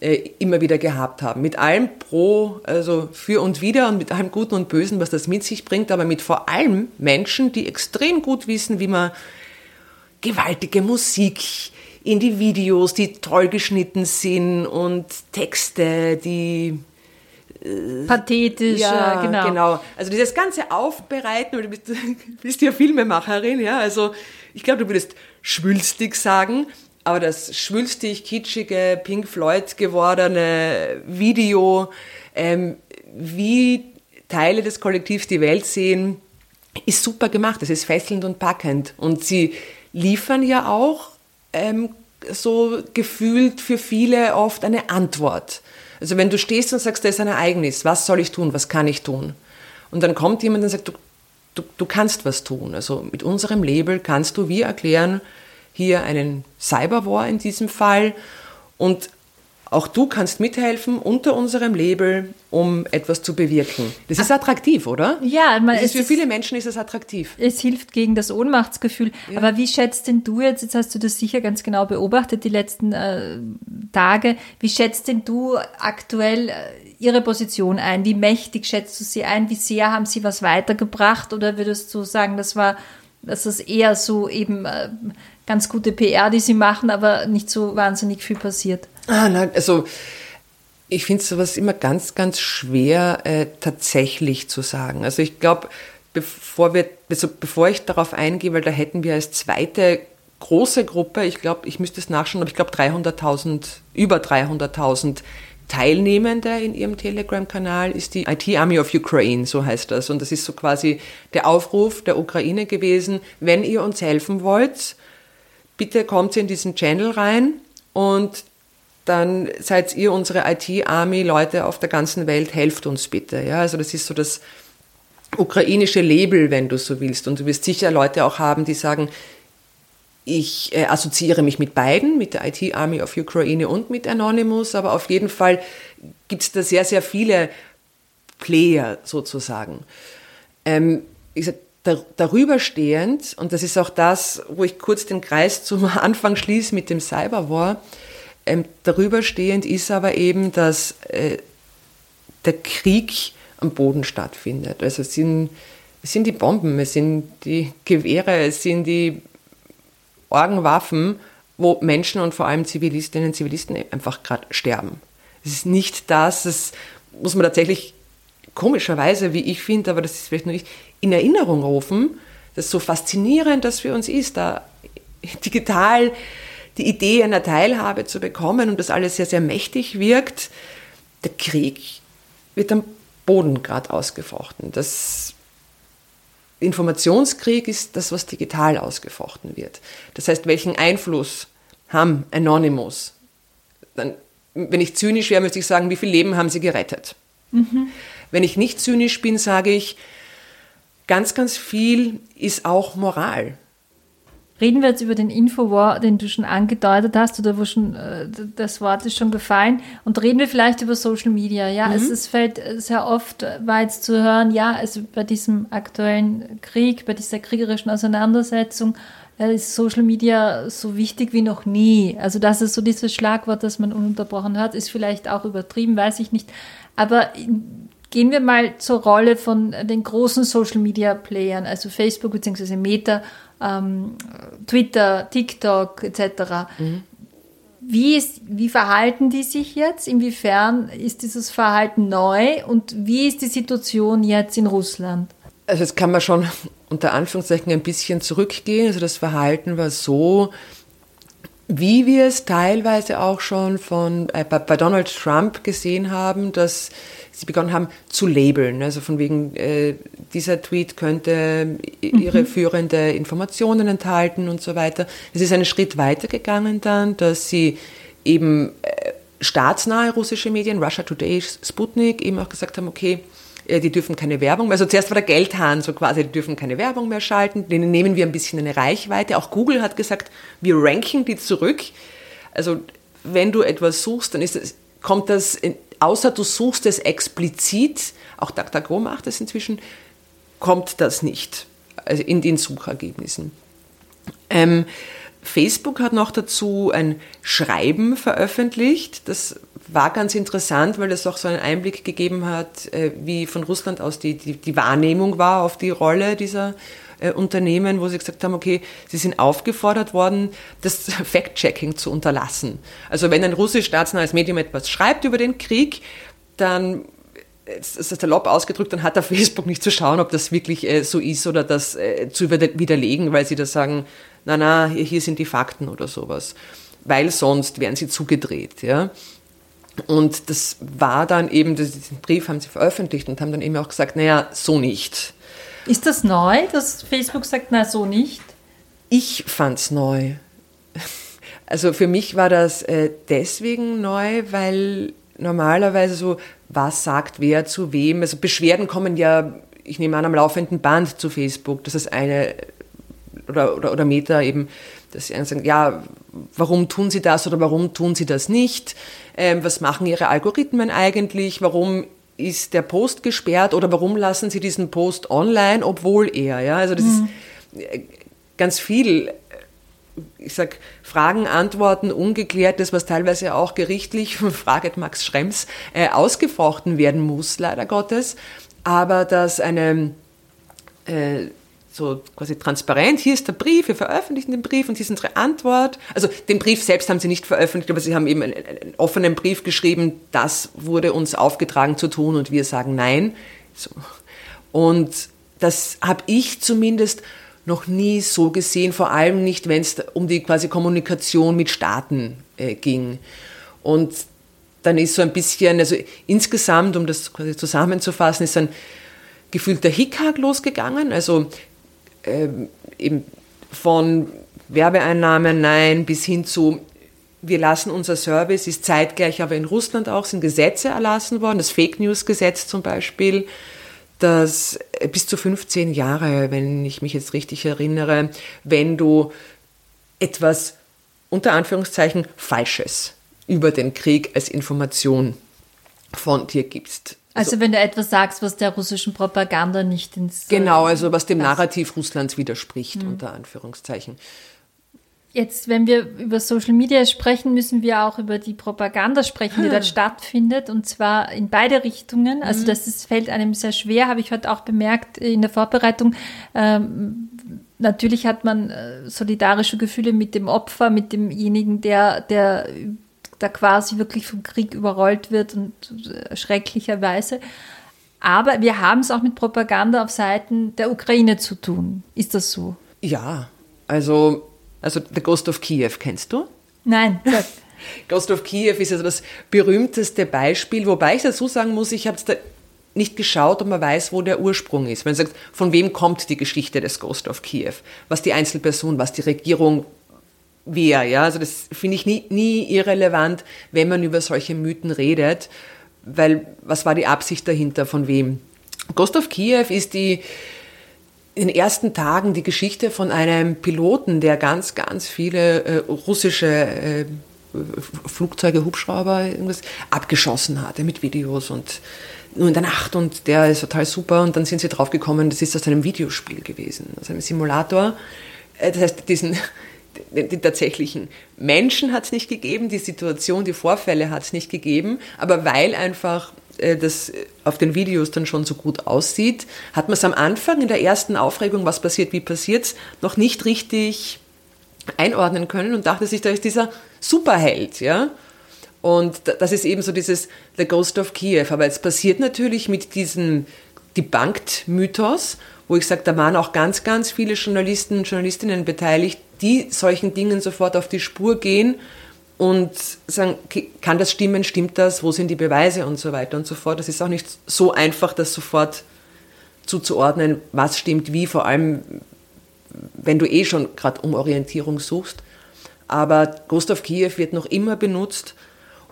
Speaker 2: äh, immer wieder gehabt haben. Mit allem Pro, also für und wider und mit allem Guten und Bösen, was das mit sich bringt, aber mit vor allem Menschen, die extrem gut wissen, wie man gewaltige Musik in die Videos, die toll geschnitten sind und Texte, die
Speaker 3: äh, pathetisch,
Speaker 2: ja, genau. genau. Also dieses ganze Aufbereiten, du bist, bist ja Filmemacherin, ja, also ich glaube, du würdest schwülstig sagen, aber das schwülstig, kitschige, Pink Floyd gewordene Video, ähm, wie Teile des Kollektivs die Welt sehen, ist super gemacht. Das ist fesselnd und packend. Und sie liefern ja auch ähm, so gefühlt für viele oft eine Antwort. Also wenn du stehst und sagst, da ist ein Ereignis, was soll ich tun, was kann ich tun? Und dann kommt jemand und sagt, du, du, du kannst was tun. Also mit unserem Label kannst du wie erklären, hier einen Cyberwar in diesem Fall und auch du kannst mithelfen unter unserem Label, um etwas zu bewirken. Das ist attraktiv, oder?
Speaker 3: Ja,
Speaker 2: man, ist für viele Menschen ist es attraktiv.
Speaker 3: Es hilft gegen das Ohnmachtsgefühl. Ja. Aber wie schätzt denn du jetzt, jetzt hast du das sicher ganz genau beobachtet die letzten äh, Tage, wie schätzt denn du aktuell äh, ihre Position ein? Wie mächtig schätzt du sie ein? Wie sehr haben sie was weitergebracht? Oder würdest du sagen, das war, dass es eher so eben äh, ganz gute PR, die sie machen, aber nicht so wahnsinnig viel passiert?
Speaker 2: Ah, nein, also ich finde sowas immer ganz, ganz schwer äh, tatsächlich zu sagen. Also ich glaube, bevor wir, also bevor ich darauf eingehe, weil da hätten wir als zweite große Gruppe, ich glaube, ich müsste es nachschauen, aber ich glaube 300.000, über 300.000 Teilnehmende in ihrem Telegram-Kanal ist die IT Army of Ukraine, so heißt das. Und das ist so quasi der Aufruf der Ukraine gewesen, wenn ihr uns helfen wollt, bitte kommt in diesen Channel rein und dann seid ihr unsere IT-Army, Leute auf der ganzen Welt, helft uns bitte. Ja, also das ist so das ukrainische Label, wenn du so willst. Und du wirst sicher Leute auch haben, die sagen, ich äh, assoziiere mich mit beiden, mit der IT Army of Ukraine und mit Anonymous, aber auf jeden Fall gibt es da sehr, sehr viele Player sozusagen. Ähm, ich sag, dar darüber stehend, und das ist auch das, wo ich kurz den Kreis zum Anfang schließe mit dem Cyberwar, ähm, darüber stehend ist aber eben, dass äh, der Krieg am Boden stattfindet. Also es sind, es sind die Bomben, es sind die Gewehre, es sind die Orgenwaffen, wo Menschen und vor allem Zivilistinnen und Zivilisten einfach gerade sterben. Es ist nicht das, das muss man tatsächlich komischerweise, wie ich finde, aber das ist vielleicht nur ich, in Erinnerung rufen, das ist so faszinierend, dass für uns ist, da digital die Idee einer Teilhabe zu bekommen und das alles sehr, sehr mächtig wirkt, der Krieg wird am Boden gerade ausgefochten. Das Informationskrieg ist das, was digital ausgefochten wird. Das heißt, welchen Einfluss haben Anonymous? Dann, wenn ich zynisch wäre, müsste ich sagen, wie viel Leben haben sie gerettet? Mhm. Wenn ich nicht zynisch bin, sage ich, ganz, ganz viel ist auch Moral.
Speaker 3: Reden wir jetzt über den Infowar, den du schon angedeutet hast oder wo schon äh, das Wort ist schon gefallen und reden wir vielleicht über Social Media. Ja, mhm. es, es fällt sehr oft weit zu hören, ja, also bei diesem aktuellen Krieg, bei dieser kriegerischen Auseinandersetzung äh, ist Social Media so wichtig wie noch nie. Also das ist so dieses Schlagwort, das man ununterbrochen hört, ist vielleicht auch übertrieben, weiß ich nicht. Aber Gehen wir mal zur Rolle von den großen Social Media Playern, also Facebook bzw. Meta ähm, Twitter, TikTok etc. Mhm. Wie, ist, wie verhalten die sich jetzt? Inwiefern ist dieses Verhalten neu und wie ist die Situation jetzt in Russland?
Speaker 2: Also jetzt kann man schon unter Anführungszeichen ein bisschen zurückgehen. Also das Verhalten war so, wie wir es teilweise auch schon von, äh, bei, bei Donald Trump gesehen haben, dass sie begonnen haben zu labeln. Also von wegen, äh, dieser Tweet könnte ihre mhm. führende Informationen enthalten und so weiter. Es ist einen Schritt weiter gegangen dann, dass sie eben äh, staatsnahe russische Medien, Russia Today, Sputnik, eben auch gesagt haben, okay, äh, die dürfen keine Werbung mehr. Also zuerst war der Geldhahn so quasi, die dürfen keine Werbung mehr schalten, denen nehmen wir ein bisschen eine Reichweite. Auch Google hat gesagt, wir ranken die zurück. Also wenn du etwas suchst, dann ist es, kommt das außer du suchst es explizit, auch DuckDuckGo macht es inzwischen, kommt das nicht also in den Suchergebnissen. Ähm, Facebook hat noch dazu ein Schreiben veröffentlicht. Das war ganz interessant, weil das auch so einen Einblick gegeben hat, äh, wie von Russland aus die, die, die Wahrnehmung war auf die Rolle dieser äh, Unternehmen, wo sie gesagt haben, okay, sie sind aufgefordert worden, das Fact-Checking zu unterlassen. Also wenn ein russisch staatsnahes Medium etwas schreibt über den Krieg, dann das ist salopp ausgedrückt, dann hat auf Facebook nicht zu schauen, ob das wirklich äh, so ist oder das äh, zu widerlegen, weil sie da sagen, na na, hier, hier sind die Fakten oder sowas. Weil sonst wären sie zugedreht, ja. Und das war dann eben, diesen Brief haben sie veröffentlicht und haben dann eben auch gesagt, naja, so nicht.
Speaker 3: Ist das neu, dass Facebook sagt, na, so nicht?
Speaker 2: Ich fand's neu. Also für mich war das äh, deswegen neu, weil normalerweise so, was sagt wer zu wem? Also Beschwerden kommen ja, ich nehme an, am laufenden Band zu Facebook. Das ist eine, oder, oder, oder Meta eben, dass sie sagen, ja, warum tun sie das oder warum tun sie das nicht? Ähm, was machen ihre Algorithmen eigentlich? Warum ist der Post gesperrt oder warum lassen sie diesen Post online, obwohl er, ja, also das mhm. ist äh, ganz viel, äh, ich sag, Fragen, Antworten, Ungeklärtes, was teilweise auch gerichtlich, fraget Max Schrems, äh, ausgefochten werden muss, leider Gottes, aber dass eine, äh, so quasi transparent, hier ist der Brief, wir veröffentlichen den Brief und hier ist unsere Antwort. Also den Brief selbst haben sie nicht veröffentlicht, aber sie haben eben einen, einen offenen Brief geschrieben, das wurde uns aufgetragen zu tun und wir sagen nein. So. Und das habe ich zumindest noch nie so gesehen, vor allem nicht, wenn es um die quasi Kommunikation mit Staaten äh, ging. Und dann ist so ein bisschen, also insgesamt, um das quasi zusammenzufassen, ist ein gefühlter Hickhack losgegangen. Also ähm, eben von Werbeeinnahmen nein bis hin zu wir lassen unser Service, ist zeitgleich aber in Russland auch, sind Gesetze erlassen worden, das Fake News Gesetz zum Beispiel, das bis zu 15 Jahre, wenn ich mich jetzt richtig erinnere, wenn du etwas unter Anführungszeichen Falsches über den Krieg als Information von dir gibst.
Speaker 3: Also, also wenn du etwas sagst, was der russischen Propaganda nicht ins...
Speaker 2: Genau, also was dem Narrativ Russlands widerspricht, mhm. unter Anführungszeichen.
Speaker 3: Jetzt, wenn wir über Social Media sprechen, müssen wir auch über die Propaganda sprechen, die dort stattfindet, und zwar in beide Richtungen. Also mhm. das ist, fällt einem sehr schwer, habe ich heute auch bemerkt in der Vorbereitung. Ähm, natürlich hat man äh, solidarische Gefühle mit dem Opfer, mit demjenigen, der, der da quasi wirklich vom Krieg überrollt wird und äh, schrecklicherweise. Aber wir haben es auch mit Propaganda auf Seiten der Ukraine zu tun. Ist das so?
Speaker 2: Ja, also, also The Ghost of Kiev kennst du?
Speaker 3: Nein.
Speaker 2: Ghost of Kiev ist also das berühmteste Beispiel, wobei ich dazu sagen muss, ich habe es da nicht geschaut, ob man weiß, wo der Ursprung ist. Wenn man sagt, von wem kommt die Geschichte des Ghost of Kiev? Was die Einzelperson, was die Regierung, wer. Ja? Also das finde ich nie, nie irrelevant, wenn man über solche Mythen redet, weil was war die Absicht dahinter, von wem? Ghost of Kiew ist die in den ersten Tagen die Geschichte von einem Piloten, der ganz, ganz viele äh, russische äh, Flugzeuge, Hubschrauber irgendwas abgeschossen hatte mit Videos und nur in der Nacht und der ist total super und dann sind sie draufgekommen, das ist aus einem Videospiel gewesen, aus einem Simulator. Äh, das heißt, diesen, die tatsächlichen Menschen hat es nicht gegeben, die Situation, die Vorfälle hat es nicht gegeben, aber weil einfach äh, das auf den Videos dann schon so gut aussieht, hat man es am Anfang in der ersten Aufregung, was passiert, wie passiert's, noch nicht richtig einordnen können und dachte sich, da ist dieser Superheld, ja. Und das ist eben so dieses The Ghost of Kiev. Aber es passiert natürlich mit diesem Debunked-Mythos, wo ich sage, da waren auch ganz, ganz viele Journalisten und Journalistinnen beteiligt, die solchen Dingen sofort auf die Spur gehen und sagen, kann das stimmen, stimmt das, wo sind die Beweise und so weiter und so fort. Das ist auch nicht so einfach, das sofort zuzuordnen, was stimmt wie, vor allem wenn du eh schon gerade um Orientierung suchst. Aber Gustav Kiew wird noch immer benutzt,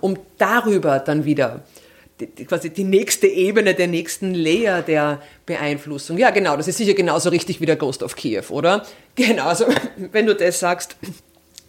Speaker 2: um darüber dann wieder die, quasi die nächste Ebene, der nächsten Layer der Beeinflussung. Ja, genau, das ist sicher genauso richtig wie der Ghost of Kiew, oder? Genau, also wenn du das sagst,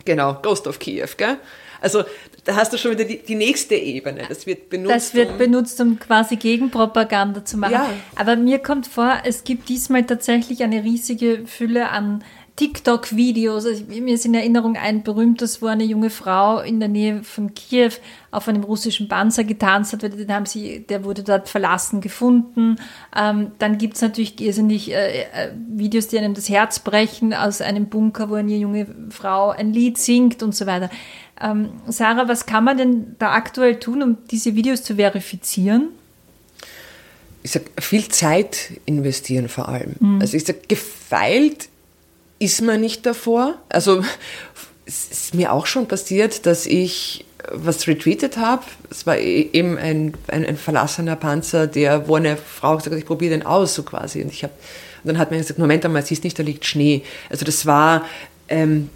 Speaker 2: genau, Ghost of Kiew, gell? Also da hast du schon wieder die, die, nächste Ebene. Das wird benutzt.
Speaker 3: Das wird um, benutzt, um quasi Gegenpropaganda zu machen. Ja. Aber mir kommt vor, es gibt diesmal tatsächlich eine riesige Fülle an TikTok-Videos. Also mir ist in Erinnerung ein berühmtes, wo eine junge Frau in der Nähe von Kiew auf einem russischen Panzer getanzt hat. Den haben sie, der wurde dort verlassen gefunden. Ähm, dann gibt es natürlich irrsinnig äh, äh, Videos, die einem das Herz brechen aus einem Bunker, wo eine junge Frau ein Lied singt und so weiter. Ähm, Sarah, was kann man denn da aktuell tun, um diese Videos zu verifizieren?
Speaker 2: Ich sag, viel Zeit investieren vor allem. Mhm. Also ich sag, gefeilt ist man nicht davor. Also es ist mir auch schon passiert, dass ich was retweetet habe. Es war e-, eben ein, ein, ein, verlassener Panzer, der, wo eine Frau gesagt hat, ich probiere den aus, so quasi. Und ich habe, dann hat man gesagt, Moment einmal, siehst nicht, da liegt Schnee. Also das war ähm,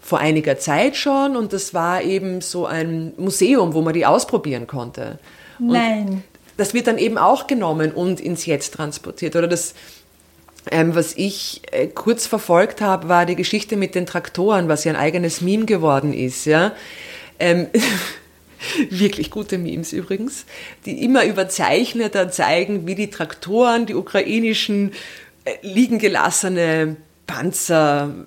Speaker 2: vor einiger Zeit schon und das war eben so ein Museum, wo man die ausprobieren konnte.
Speaker 3: Nein. Und
Speaker 2: das wird dann eben auch genommen und ins Jetzt transportiert. Oder das, ähm, was ich äh, kurz verfolgt habe, war die Geschichte mit den Traktoren, was ja ein eigenes Meme geworden ist. Ja? Ähm, wirklich gute Memes übrigens, die immer überzeichneter zeigen, wie die Traktoren, die ukrainischen äh, liegen gelassene Panzer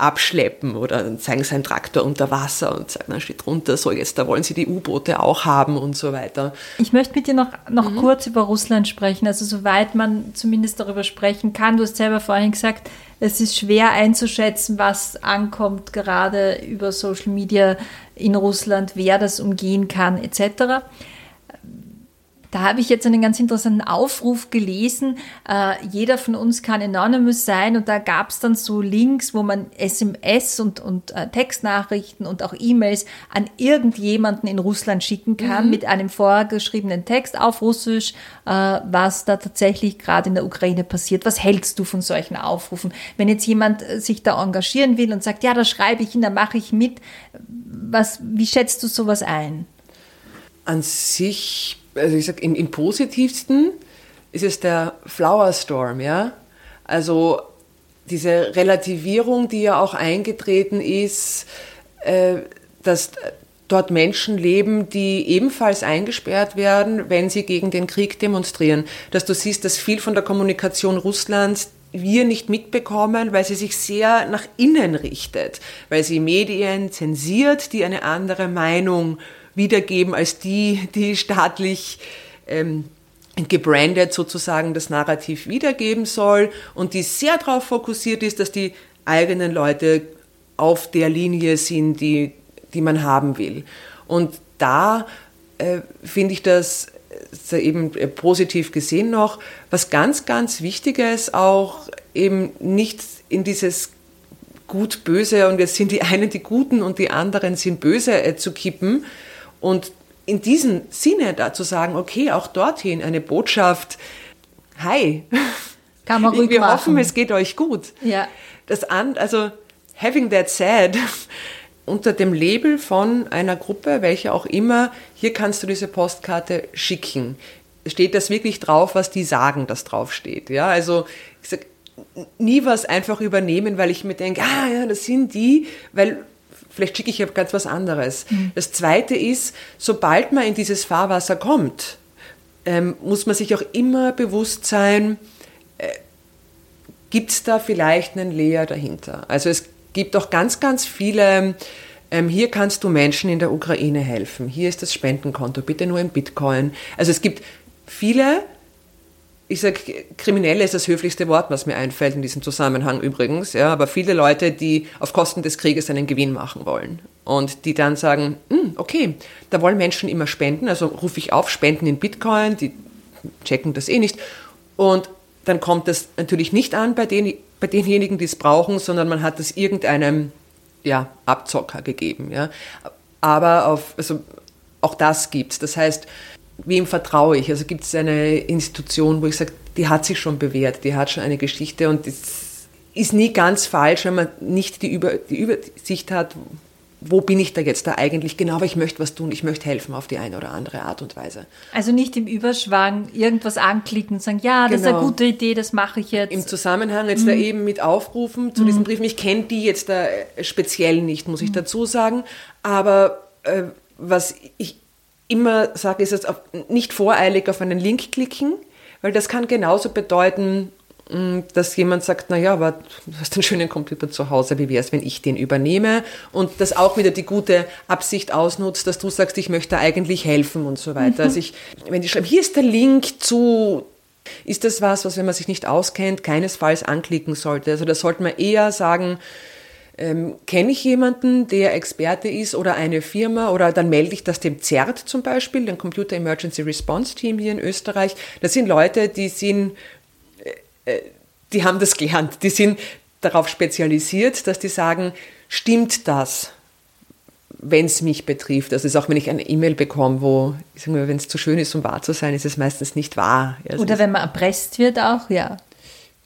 Speaker 2: abschleppen oder dann zeigen sie einen Traktor unter Wasser und sagen, dann steht drunter, so jetzt, da wollen sie die U-Boote auch haben und so weiter.
Speaker 3: Ich möchte mit dir noch, noch mhm. kurz über Russland sprechen, also soweit man zumindest darüber sprechen kann. Du hast selber vorhin gesagt, es ist schwer einzuschätzen, was ankommt, gerade über Social Media in Russland, wer das umgehen kann, etc. Da habe ich jetzt einen ganz interessanten Aufruf gelesen. Äh, jeder von uns kann Anonymous sein und da gab es dann so Links, wo man SMS und, und äh, Textnachrichten und auch E-Mails an irgendjemanden in Russland schicken kann mhm. mit einem vorgeschriebenen Text auf Russisch, äh, was da tatsächlich gerade in der Ukraine passiert. Was hältst du von solchen Aufrufen? Wenn jetzt jemand äh, sich da engagieren will und sagt, ja, da schreibe ich hin, da mache ich mit, was, wie schätzt du sowas ein?
Speaker 2: An sich also ich sag, im, im positivsten ist es der Flower Storm, ja. Also diese Relativierung, die ja auch eingetreten ist, äh, dass dort Menschen leben, die ebenfalls eingesperrt werden, wenn sie gegen den Krieg demonstrieren. Dass du siehst, dass viel von der Kommunikation Russlands wir nicht mitbekommen, weil sie sich sehr nach innen richtet, weil sie Medien zensiert, die eine andere Meinung wiedergeben als die, die staatlich ähm, gebrandet sozusagen das Narrativ wiedergeben soll und die sehr darauf fokussiert ist, dass die eigenen Leute auf der Linie sind, die, die man haben will. Und da äh, finde ich das eben äh, positiv gesehen noch, was ganz, ganz Wichtiges auch eben nicht in dieses Gut-Böse und jetzt sind die einen die Guten und die anderen sind böse äh, zu kippen, und in diesem Sinne da zu sagen, okay, auch dorthin eine Botschaft, hi,
Speaker 3: Kann man
Speaker 2: wir machen. hoffen, es geht euch gut.
Speaker 3: Ja.
Speaker 2: Das an, also having that said, unter dem Label von einer Gruppe, welche auch immer, hier kannst du diese Postkarte schicken. Steht das wirklich drauf, was die sagen, dass drauf steht. Ja, also ich sag, nie was einfach übernehmen, weil ich mir denke, ah ja, das sind die, weil vielleicht schicke ich ja ganz was anderes. Mhm. Das Zweite ist, sobald man in dieses Fahrwasser kommt, ähm, muss man sich auch immer bewusst sein, äh, gibt es da vielleicht einen Leer dahinter? Also es gibt auch ganz, ganz viele, ähm, hier kannst du Menschen in der Ukraine helfen, hier ist das Spendenkonto, bitte nur in Bitcoin. Also es gibt viele ich sage, Kriminelle ist das höflichste Wort, was mir einfällt in diesem Zusammenhang übrigens, ja, aber viele Leute, die auf Kosten des Krieges einen Gewinn machen wollen und die dann sagen, hm, okay, da wollen Menschen immer spenden, also rufe ich auf, spenden in Bitcoin, die checken das eh nicht und dann kommt das natürlich nicht an bei, den, bei denjenigen, die es brauchen, sondern man hat es irgendeinem ja, Abzocker gegeben. Ja. Aber auf, also auch das gibt's. Das heißt, wem vertraue ich? Also gibt es eine Institution, wo ich sage, die hat sich schon bewährt, die hat schon eine Geschichte und das ist nie ganz falsch, wenn man nicht die, Über, die Übersicht hat, wo bin ich da jetzt da eigentlich genau, aber ich möchte was tun, ich möchte helfen auf die eine oder andere Art und Weise.
Speaker 3: Also nicht im Überschwang irgendwas anklicken und sagen, ja, das genau. ist eine genau. gute Idee, das mache ich jetzt.
Speaker 2: Im Zusammenhang jetzt mhm. da eben mit Aufrufen zu mhm. diesen Briefen, ich kenne die jetzt da speziell nicht, muss ich mhm. dazu sagen, aber äh, was ich immer sage, ist es nicht voreilig auf einen Link klicken, weil das kann genauso bedeuten, mm, dass jemand sagt, na ja, aber du hast einen schönen Computer zu Hause, wie wäre es, wenn ich den übernehme? Und das auch wieder die gute Absicht ausnutzt, dass du sagst, ich möchte eigentlich helfen und so weiter. Mhm. Also ich, wenn die schreiben, hier ist der Link zu, ist das was, was, wenn man sich nicht auskennt, keinesfalls anklicken sollte. Also da sollte man eher sagen, ähm, kenne ich jemanden, der Experte ist oder eine Firma oder dann melde ich das dem CERT zum Beispiel, dem Computer Emergency Response Team hier in Österreich. Das sind Leute, die sind, äh, äh, die haben das gelernt, die sind darauf spezialisiert, dass die sagen, stimmt das? wenn es mich betrifft. Also ist auch wenn ich eine E-Mail bekomme, wo, wenn es zu schön ist, um wahr zu sein, ist es meistens nicht wahr.
Speaker 3: Also Oder wenn man erpresst wird auch, ja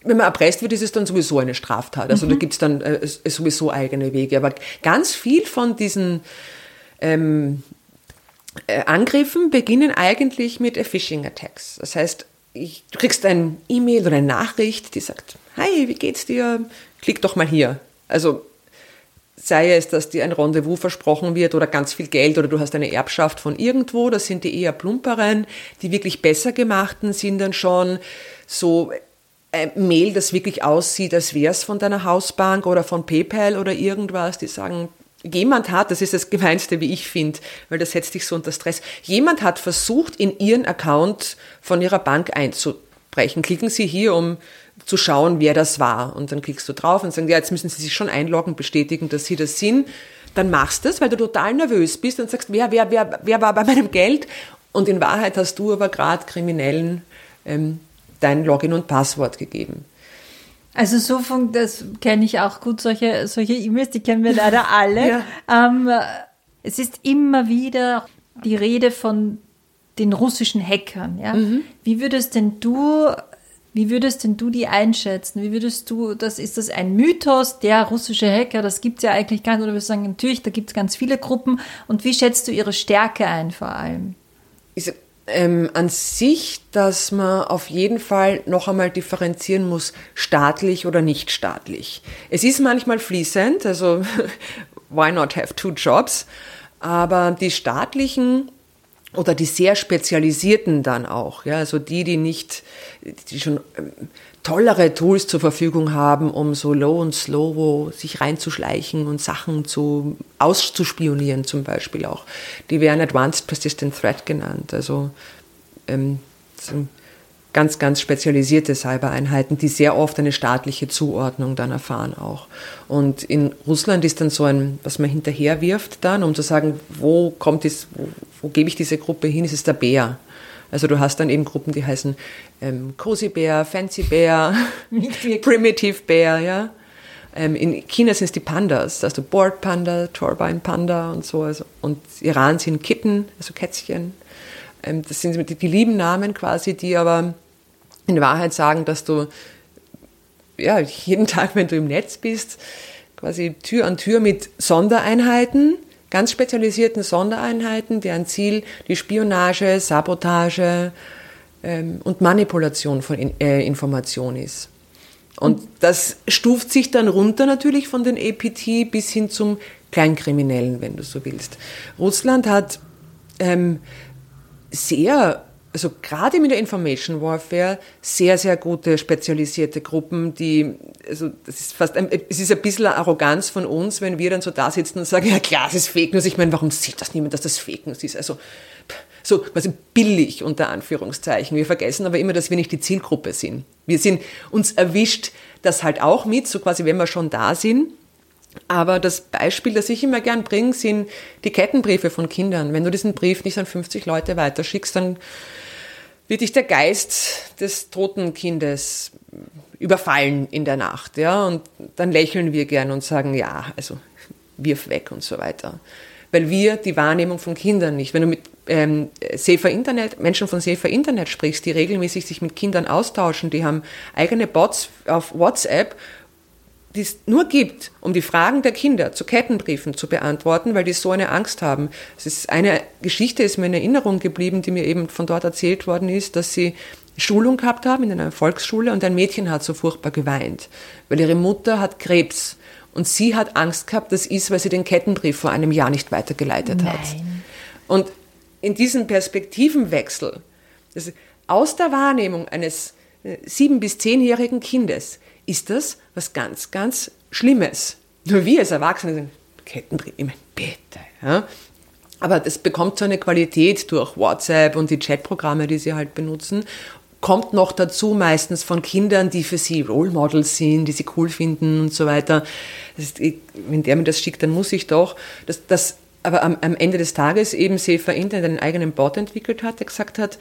Speaker 2: wenn man erpresst wird, ist es dann sowieso eine Straftat. Also mhm. da gibt es dann äh, sowieso eigene Wege. Aber ganz viel von diesen ähm, äh, Angriffen beginnen eigentlich mit Phishing Attacks. Das heißt, ich, du kriegst ein E-Mail oder eine Nachricht, die sagt, hi, wie geht's dir? Klick doch mal hier. Also sei es, dass dir ein Rendezvous versprochen wird oder ganz viel Geld oder du hast eine Erbschaft von irgendwo, das sind die eher plumperen. Die wirklich besser gemachten sind dann schon so Mail, das wirklich aussieht, als wäre es von deiner Hausbank oder von PayPal oder irgendwas, die sagen, jemand hat, das ist das Gemeinste, wie ich finde, weil das setzt dich so unter Stress, jemand hat versucht, in ihren Account von ihrer Bank einzubrechen. Klicken Sie hier, um zu schauen, wer das war. Und dann klickst du drauf und sagen, ja, jetzt müssen Sie sich schon einloggen, bestätigen, dass Sie das sind. Dann machst du es, weil du total nervös bist und sagst, wer, wer, wer, wer war bei meinem Geld? Und in Wahrheit hast du aber gerade Kriminellen ähm, dein Login und Passwort gegeben.
Speaker 3: Also so von, das kenne ich auch gut, solche solche E-Mails, die kennen wir leider alle. ja. ähm, es ist immer wieder die Rede von den russischen Hackern. Ja? Mhm. Wie würdest denn du, wie würdest denn du die einschätzen? Wie würdest du, das ist das ein Mythos, der russische Hacker, das gibt es ja eigentlich gar nicht, oder wir sagen natürlich, da gibt es ganz viele Gruppen. Und wie schätzt du ihre Stärke ein vor allem?
Speaker 2: Ich ähm, an sich, dass man auf jeden Fall noch einmal differenzieren muss, staatlich oder nicht staatlich. Es ist manchmal fließend, also why not have two jobs? Aber die staatlichen oder die sehr spezialisierten dann auch, ja, also die, die nicht, die schon ähm, tollere Tools zur Verfügung haben, um so low und slow sich reinzuschleichen und Sachen zu auszuspionieren zum Beispiel auch. Die werden Advanced Persistent Threat genannt. Also ähm, ganz, ganz spezialisierte Cybereinheiten, die sehr oft eine staatliche Zuordnung dann erfahren auch. Und in Russland ist dann so ein, was man hinterher wirft dann, um zu sagen, wo kommt es, wo, wo gebe ich diese Gruppe hin, ist es der Bär. Also du hast dann eben Gruppen, die heißen ähm, Cozy Bear, Fancy Bear, Primitive Bear, ja. Ähm, in China sind es die Pandas, also Board Panda, Turbine Panda und so. Also, und Iran sind Kitten, also Kätzchen. Ähm, das sind die, die lieben Namen quasi, die aber in Wahrheit sagen, dass du ja, jeden Tag, wenn du im Netz bist, quasi Tür an Tür mit Sondereinheiten ganz spezialisierten Sondereinheiten, deren Ziel die Spionage, Sabotage ähm, und Manipulation von in, äh, Information ist. Und das stuft sich dann runter natürlich von den APT bis hin zum Kleinkriminellen, wenn du so willst. Russland hat ähm, sehr also gerade mit der Information Warfare sehr, sehr gute spezialisierte Gruppen, die, also das ist fast, ein, es ist ein bisschen eine Arroganz von uns, wenn wir dann so da sitzen und sagen, ja klar, es ist Fake News. Ich meine, warum sieht das niemand, dass das Fake News ist? Also so quasi billig unter Anführungszeichen. Wir vergessen aber immer, dass wir nicht die Zielgruppe sind. Wir sind uns erwischt das halt auch mit, so quasi, wenn wir schon da sind. Aber das Beispiel, das ich immer gern bringe, sind die Kettenbriefe von Kindern. Wenn du diesen Brief nicht an 50 Leute weiterschickst, dann wird dich der Geist des toten Kindes überfallen in der Nacht, ja, und dann lächeln wir gern und sagen, ja, also wirf weg und so weiter. Weil wir die Wahrnehmung von Kindern nicht, wenn du mit ähm, Safer Internet, Menschen von Safer Internet sprichst, die regelmäßig sich mit Kindern austauschen, die haben eigene Bots auf WhatsApp, die es nur gibt, um die Fragen der Kinder zu Kettenbriefen zu beantworten, weil die so eine Angst haben. Es ist eine Geschichte ist mir in Erinnerung geblieben, die mir eben von dort erzählt worden ist, dass sie Schulung gehabt haben in einer Volksschule und ein Mädchen hat so furchtbar geweint, weil ihre Mutter hat Krebs und sie hat Angst gehabt, das ist, weil sie den Kettenbrief vor einem Jahr nicht weitergeleitet Nein. hat. Und in diesem Perspektivenwechsel, aus der Wahrnehmung eines äh, sieben- bis zehnjährigen Kindes, ist das was ganz, ganz Schlimmes. Nur wir als Erwachsene sind Kettenbrief, ich meine, bitte. Ja? Aber das bekommt so eine Qualität durch WhatsApp und die Chatprogramme, die sie halt benutzen. Kommt noch dazu meistens von Kindern, die für sie Role Models sind, die sie cool finden und so weiter. Ist, wenn der mir das schickt, dann muss ich doch. Das, das, aber am, am Ende des Tages eben Sefer Internet einen eigenen Bot entwickelt hat, der gesagt hat,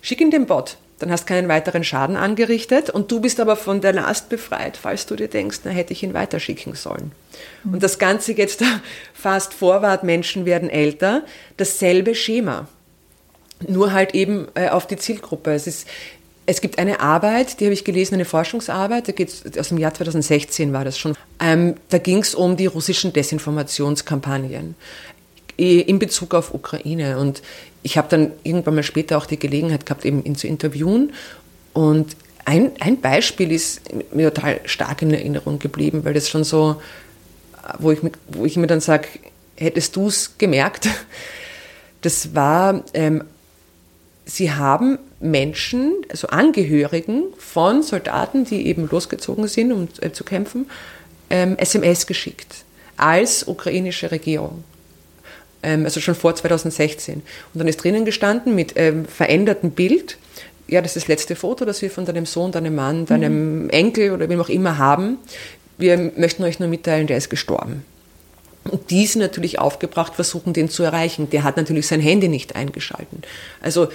Speaker 2: schick ihn den Bot dann hast keinen weiteren Schaden angerichtet und du bist aber von der Last befreit, falls du dir denkst, na hätte ich ihn weiterschicken sollen. Mhm. Und das Ganze jetzt fast vorwärts, Menschen werden älter, dasselbe Schema, nur halt eben äh, auf die Zielgruppe. Es ist es gibt eine Arbeit, die habe ich gelesen, eine Forschungsarbeit, da geht's, aus dem Jahr 2016 war das schon. Ähm, da ging es um die russischen Desinformationskampagnen in Bezug auf Ukraine. Und ich habe dann irgendwann mal später auch die Gelegenheit gehabt, eben ihn zu interviewen. Und ein, ein Beispiel ist mir total stark in Erinnerung geblieben, weil das schon so, wo ich, wo ich mir dann sage, hättest du es gemerkt? Das war, ähm, sie haben Menschen, also Angehörigen von Soldaten, die eben losgezogen sind, um äh, zu kämpfen, ähm, SMS geschickt als ukrainische Regierung. Ähm, also schon vor 2016. Und dann ist drinnen gestanden mit ähm, verändertem Bild, ja, das ist das letzte Foto, das wir von deinem Sohn, deinem Mann, deinem mhm. Enkel oder wem auch immer haben. Wir möchten euch nur mitteilen, der ist gestorben. Und die sind natürlich aufgebracht, versuchen den zu erreichen. Der hat natürlich sein Handy nicht eingeschalten. Also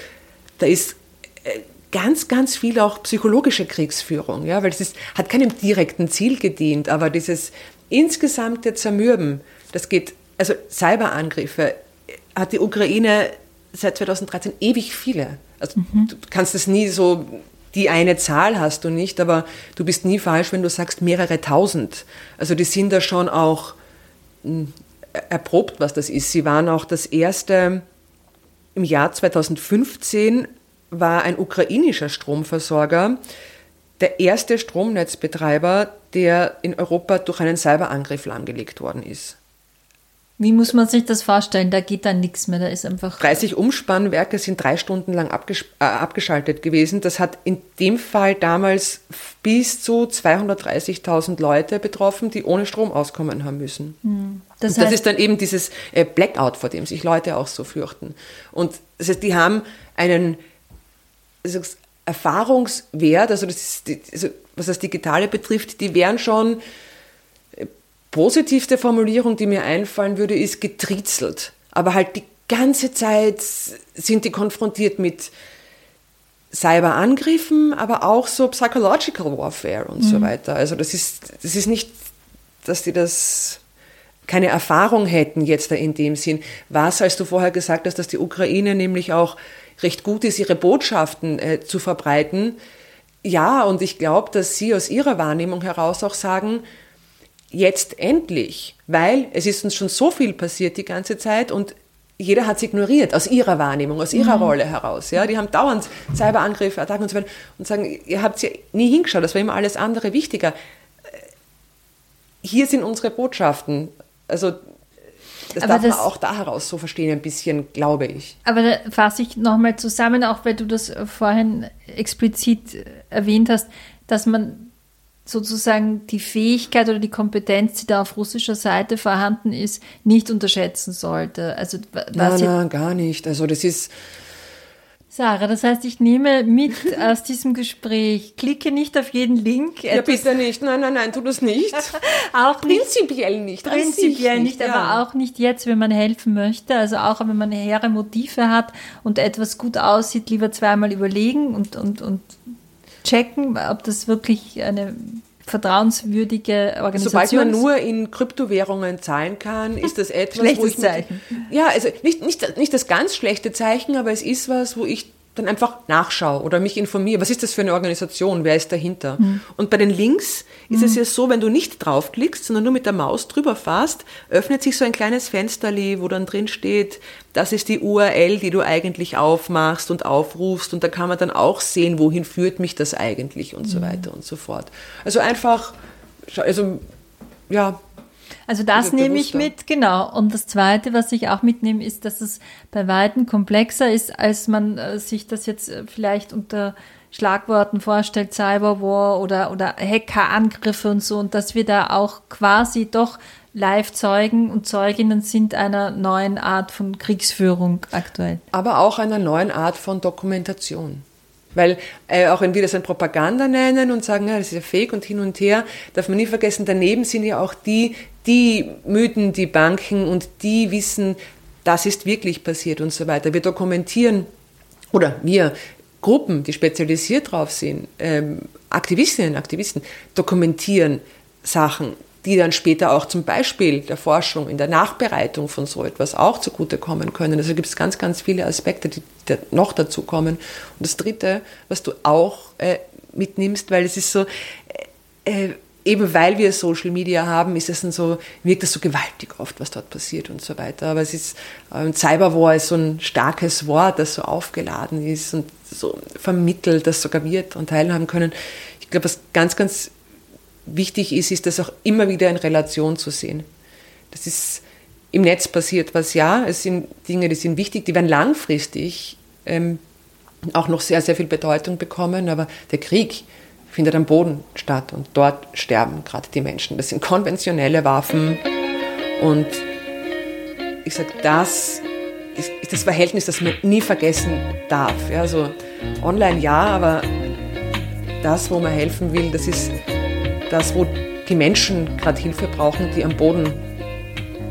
Speaker 2: da ist äh, ganz, ganz viel auch psychologische Kriegsführung, ja, weil es ist, hat keinem direkten Ziel gedient, aber dieses insgesamte Zermürben, das geht also Cyberangriffe hat die Ukraine seit 2013 ewig viele. Also mhm. du kannst es nie so, die eine Zahl hast du nicht, aber du bist nie falsch, wenn du sagst mehrere tausend. Also die sind da schon auch hm, erprobt, was das ist. Sie waren auch das erste, im Jahr 2015 war ein ukrainischer Stromversorger der erste Stromnetzbetreiber, der in Europa durch einen Cyberangriff lahmgelegt worden ist.
Speaker 3: Wie muss man sich das vorstellen? Da geht dann nichts mehr, da ist einfach.
Speaker 2: 30 Umspannwerke sind drei Stunden lang abges äh, abgeschaltet gewesen. Das hat in dem Fall damals bis zu 230.000 Leute betroffen, die ohne Strom auskommen haben müssen. Hm. Das, heißt, das, ist dann eben dieses äh, Blackout, vor dem sich Leute auch so fürchten. Und das heißt, die haben einen also Erfahrungswert, also, das ist, also was das Digitale betrifft, die wären schon positivste Formulierung, die mir einfallen würde, ist getriezelt. Aber halt die ganze Zeit sind die konfrontiert mit Cyberangriffen, aber auch so Psychological Warfare und mhm. so weiter. Also das ist, das ist nicht, dass die das keine Erfahrung hätten jetzt da in dem Sinn. Was, als du vorher gesagt hast, dass die Ukraine nämlich auch recht gut ist, ihre Botschaften äh, zu verbreiten. Ja, und ich glaube, dass sie aus ihrer Wahrnehmung heraus auch sagen, jetzt endlich, weil es ist uns schon so viel passiert die ganze Zeit und jeder hat es ignoriert, aus ihrer Wahrnehmung, aus ihrer mhm. Rolle heraus. Ja, die haben dauernd Cyberangriffe, Attacken und so weiter und sagen, ihr habt ja nie hingeschaut, das war immer alles andere wichtiger. Hier sind unsere Botschaften. Also das aber darf das, man auch da heraus so verstehen, ein bisschen, glaube ich.
Speaker 3: Aber da fasse ich nochmal zusammen, auch weil du das vorhin explizit erwähnt hast, dass man sozusagen die Fähigkeit oder die Kompetenz, die da auf russischer Seite vorhanden ist, nicht unterschätzen sollte. Also
Speaker 2: was nein, nein, gar nicht. Also das ist
Speaker 3: Sarah, das heißt, ich nehme mit aus diesem Gespräch, klicke nicht auf jeden Link.
Speaker 2: Ja, bitte nicht. Nein, nein, nein, tu das nicht.
Speaker 3: auch prinzipiell nicht. Prinzipiell nicht, nicht ja. aber auch nicht jetzt, wenn man helfen möchte. Also auch wenn man hehre Motive hat und etwas gut aussieht, lieber zweimal überlegen und, und, und checken, ob das wirklich eine vertrauenswürdige Organisation
Speaker 2: Sobald man nur in Kryptowährungen zahlen kann, ist das etwas,
Speaker 3: Schlechtes wo ich Zeichen.
Speaker 2: ja, also nicht, nicht, nicht das ganz schlechte Zeichen, aber es ist was, wo ich dann einfach nachschaue oder mich informiere, was ist das für eine Organisation, wer ist dahinter. Mhm. Und bei den Links ist mhm. es ja so, wenn du nicht draufklickst, sondern nur mit der Maus drüber fährst, öffnet sich so ein kleines Fensterli, wo dann drin steht, das ist die URL, die du eigentlich aufmachst und aufrufst und da kann man dann auch sehen, wohin führt mich das eigentlich und mhm. so weiter und so fort. Also einfach, also ja,
Speaker 3: Also das nehme ich mit, genau. Und das Zweite, was ich auch mitnehme, ist, dass es bei Weitem komplexer ist, als man äh, sich das jetzt äh, vielleicht unter Schlagworten vorstellt, Cyberwar oder, oder Hackerangriffe und so, und dass wir da auch quasi doch Live-Zeugen und Zeuginnen sind einer neuen Art von Kriegsführung aktuell.
Speaker 2: Aber auch einer neuen Art von Dokumentation. Weil äh, auch wenn wir das ein Propaganda nennen und sagen, ja, das ist ja fake und hin und her, darf man nie vergessen, daneben sind ja auch die, die Mythen, die Banken und die wissen, das ist wirklich passiert und so weiter. Wir dokumentieren oder wir Gruppen, die spezialisiert drauf sind, ähm, Aktivistinnen, Aktivisten, dokumentieren Sachen, die dann später auch zum Beispiel der Forschung in der Nachbereitung von so etwas auch zugutekommen können. Also gibt es ganz, ganz viele Aspekte, die noch dazu kommen. Und das Dritte, was du auch äh, mitnimmst, weil es ist so, äh, äh, eben weil wir Social Media haben, ist es so, wirkt es so gewaltig oft, was dort passiert und so weiter. Aber es ist, äh, Cyberwar ist so ein starkes Wort, das so aufgeladen ist und so vermittelt, dass sogar wir daran teilhaben können. Ich glaube, was ganz, ganz wichtig ist, ist das auch immer wieder in Relation zu sehen. Das ist im Netz passiert was, ja, es sind Dinge, die sind wichtig, die werden langfristig ähm, auch noch sehr, sehr viel Bedeutung bekommen, aber der Krieg findet am Boden statt und dort sterben gerade die Menschen. Das sind konventionelle Waffen und ich sage, das ist, ist, das Verhältnis, das man nie vergessen darf. Ja, also online ja, aber das, wo man helfen will, das ist das, wo die Menschen gerade Hilfe brauchen, die am Boden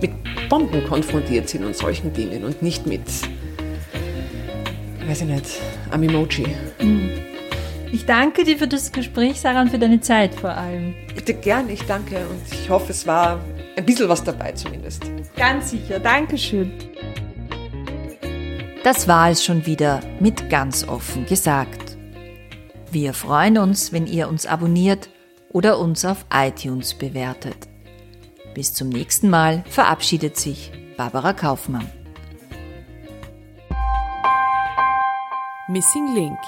Speaker 2: mit Bomben konfrontiert sind und solchen Dingen und nicht mit, weiß ich nicht, am Emoji.
Speaker 3: Mhm. Ich danke dir für das Gespräch, Sarah, und für deine Zeit vor allem.
Speaker 2: Bitte gern, ich danke und ich hoffe, es war ein bisschen was dabei zumindest.
Speaker 3: Ganz sicher, Dankeschön.
Speaker 1: Das war es schon wieder mit ganz offen gesagt. Wir freuen uns, wenn ihr uns abonniert oder uns auf iTunes bewertet. Bis zum nächsten Mal verabschiedet sich Barbara Kaufmann.
Speaker 6: Missing Link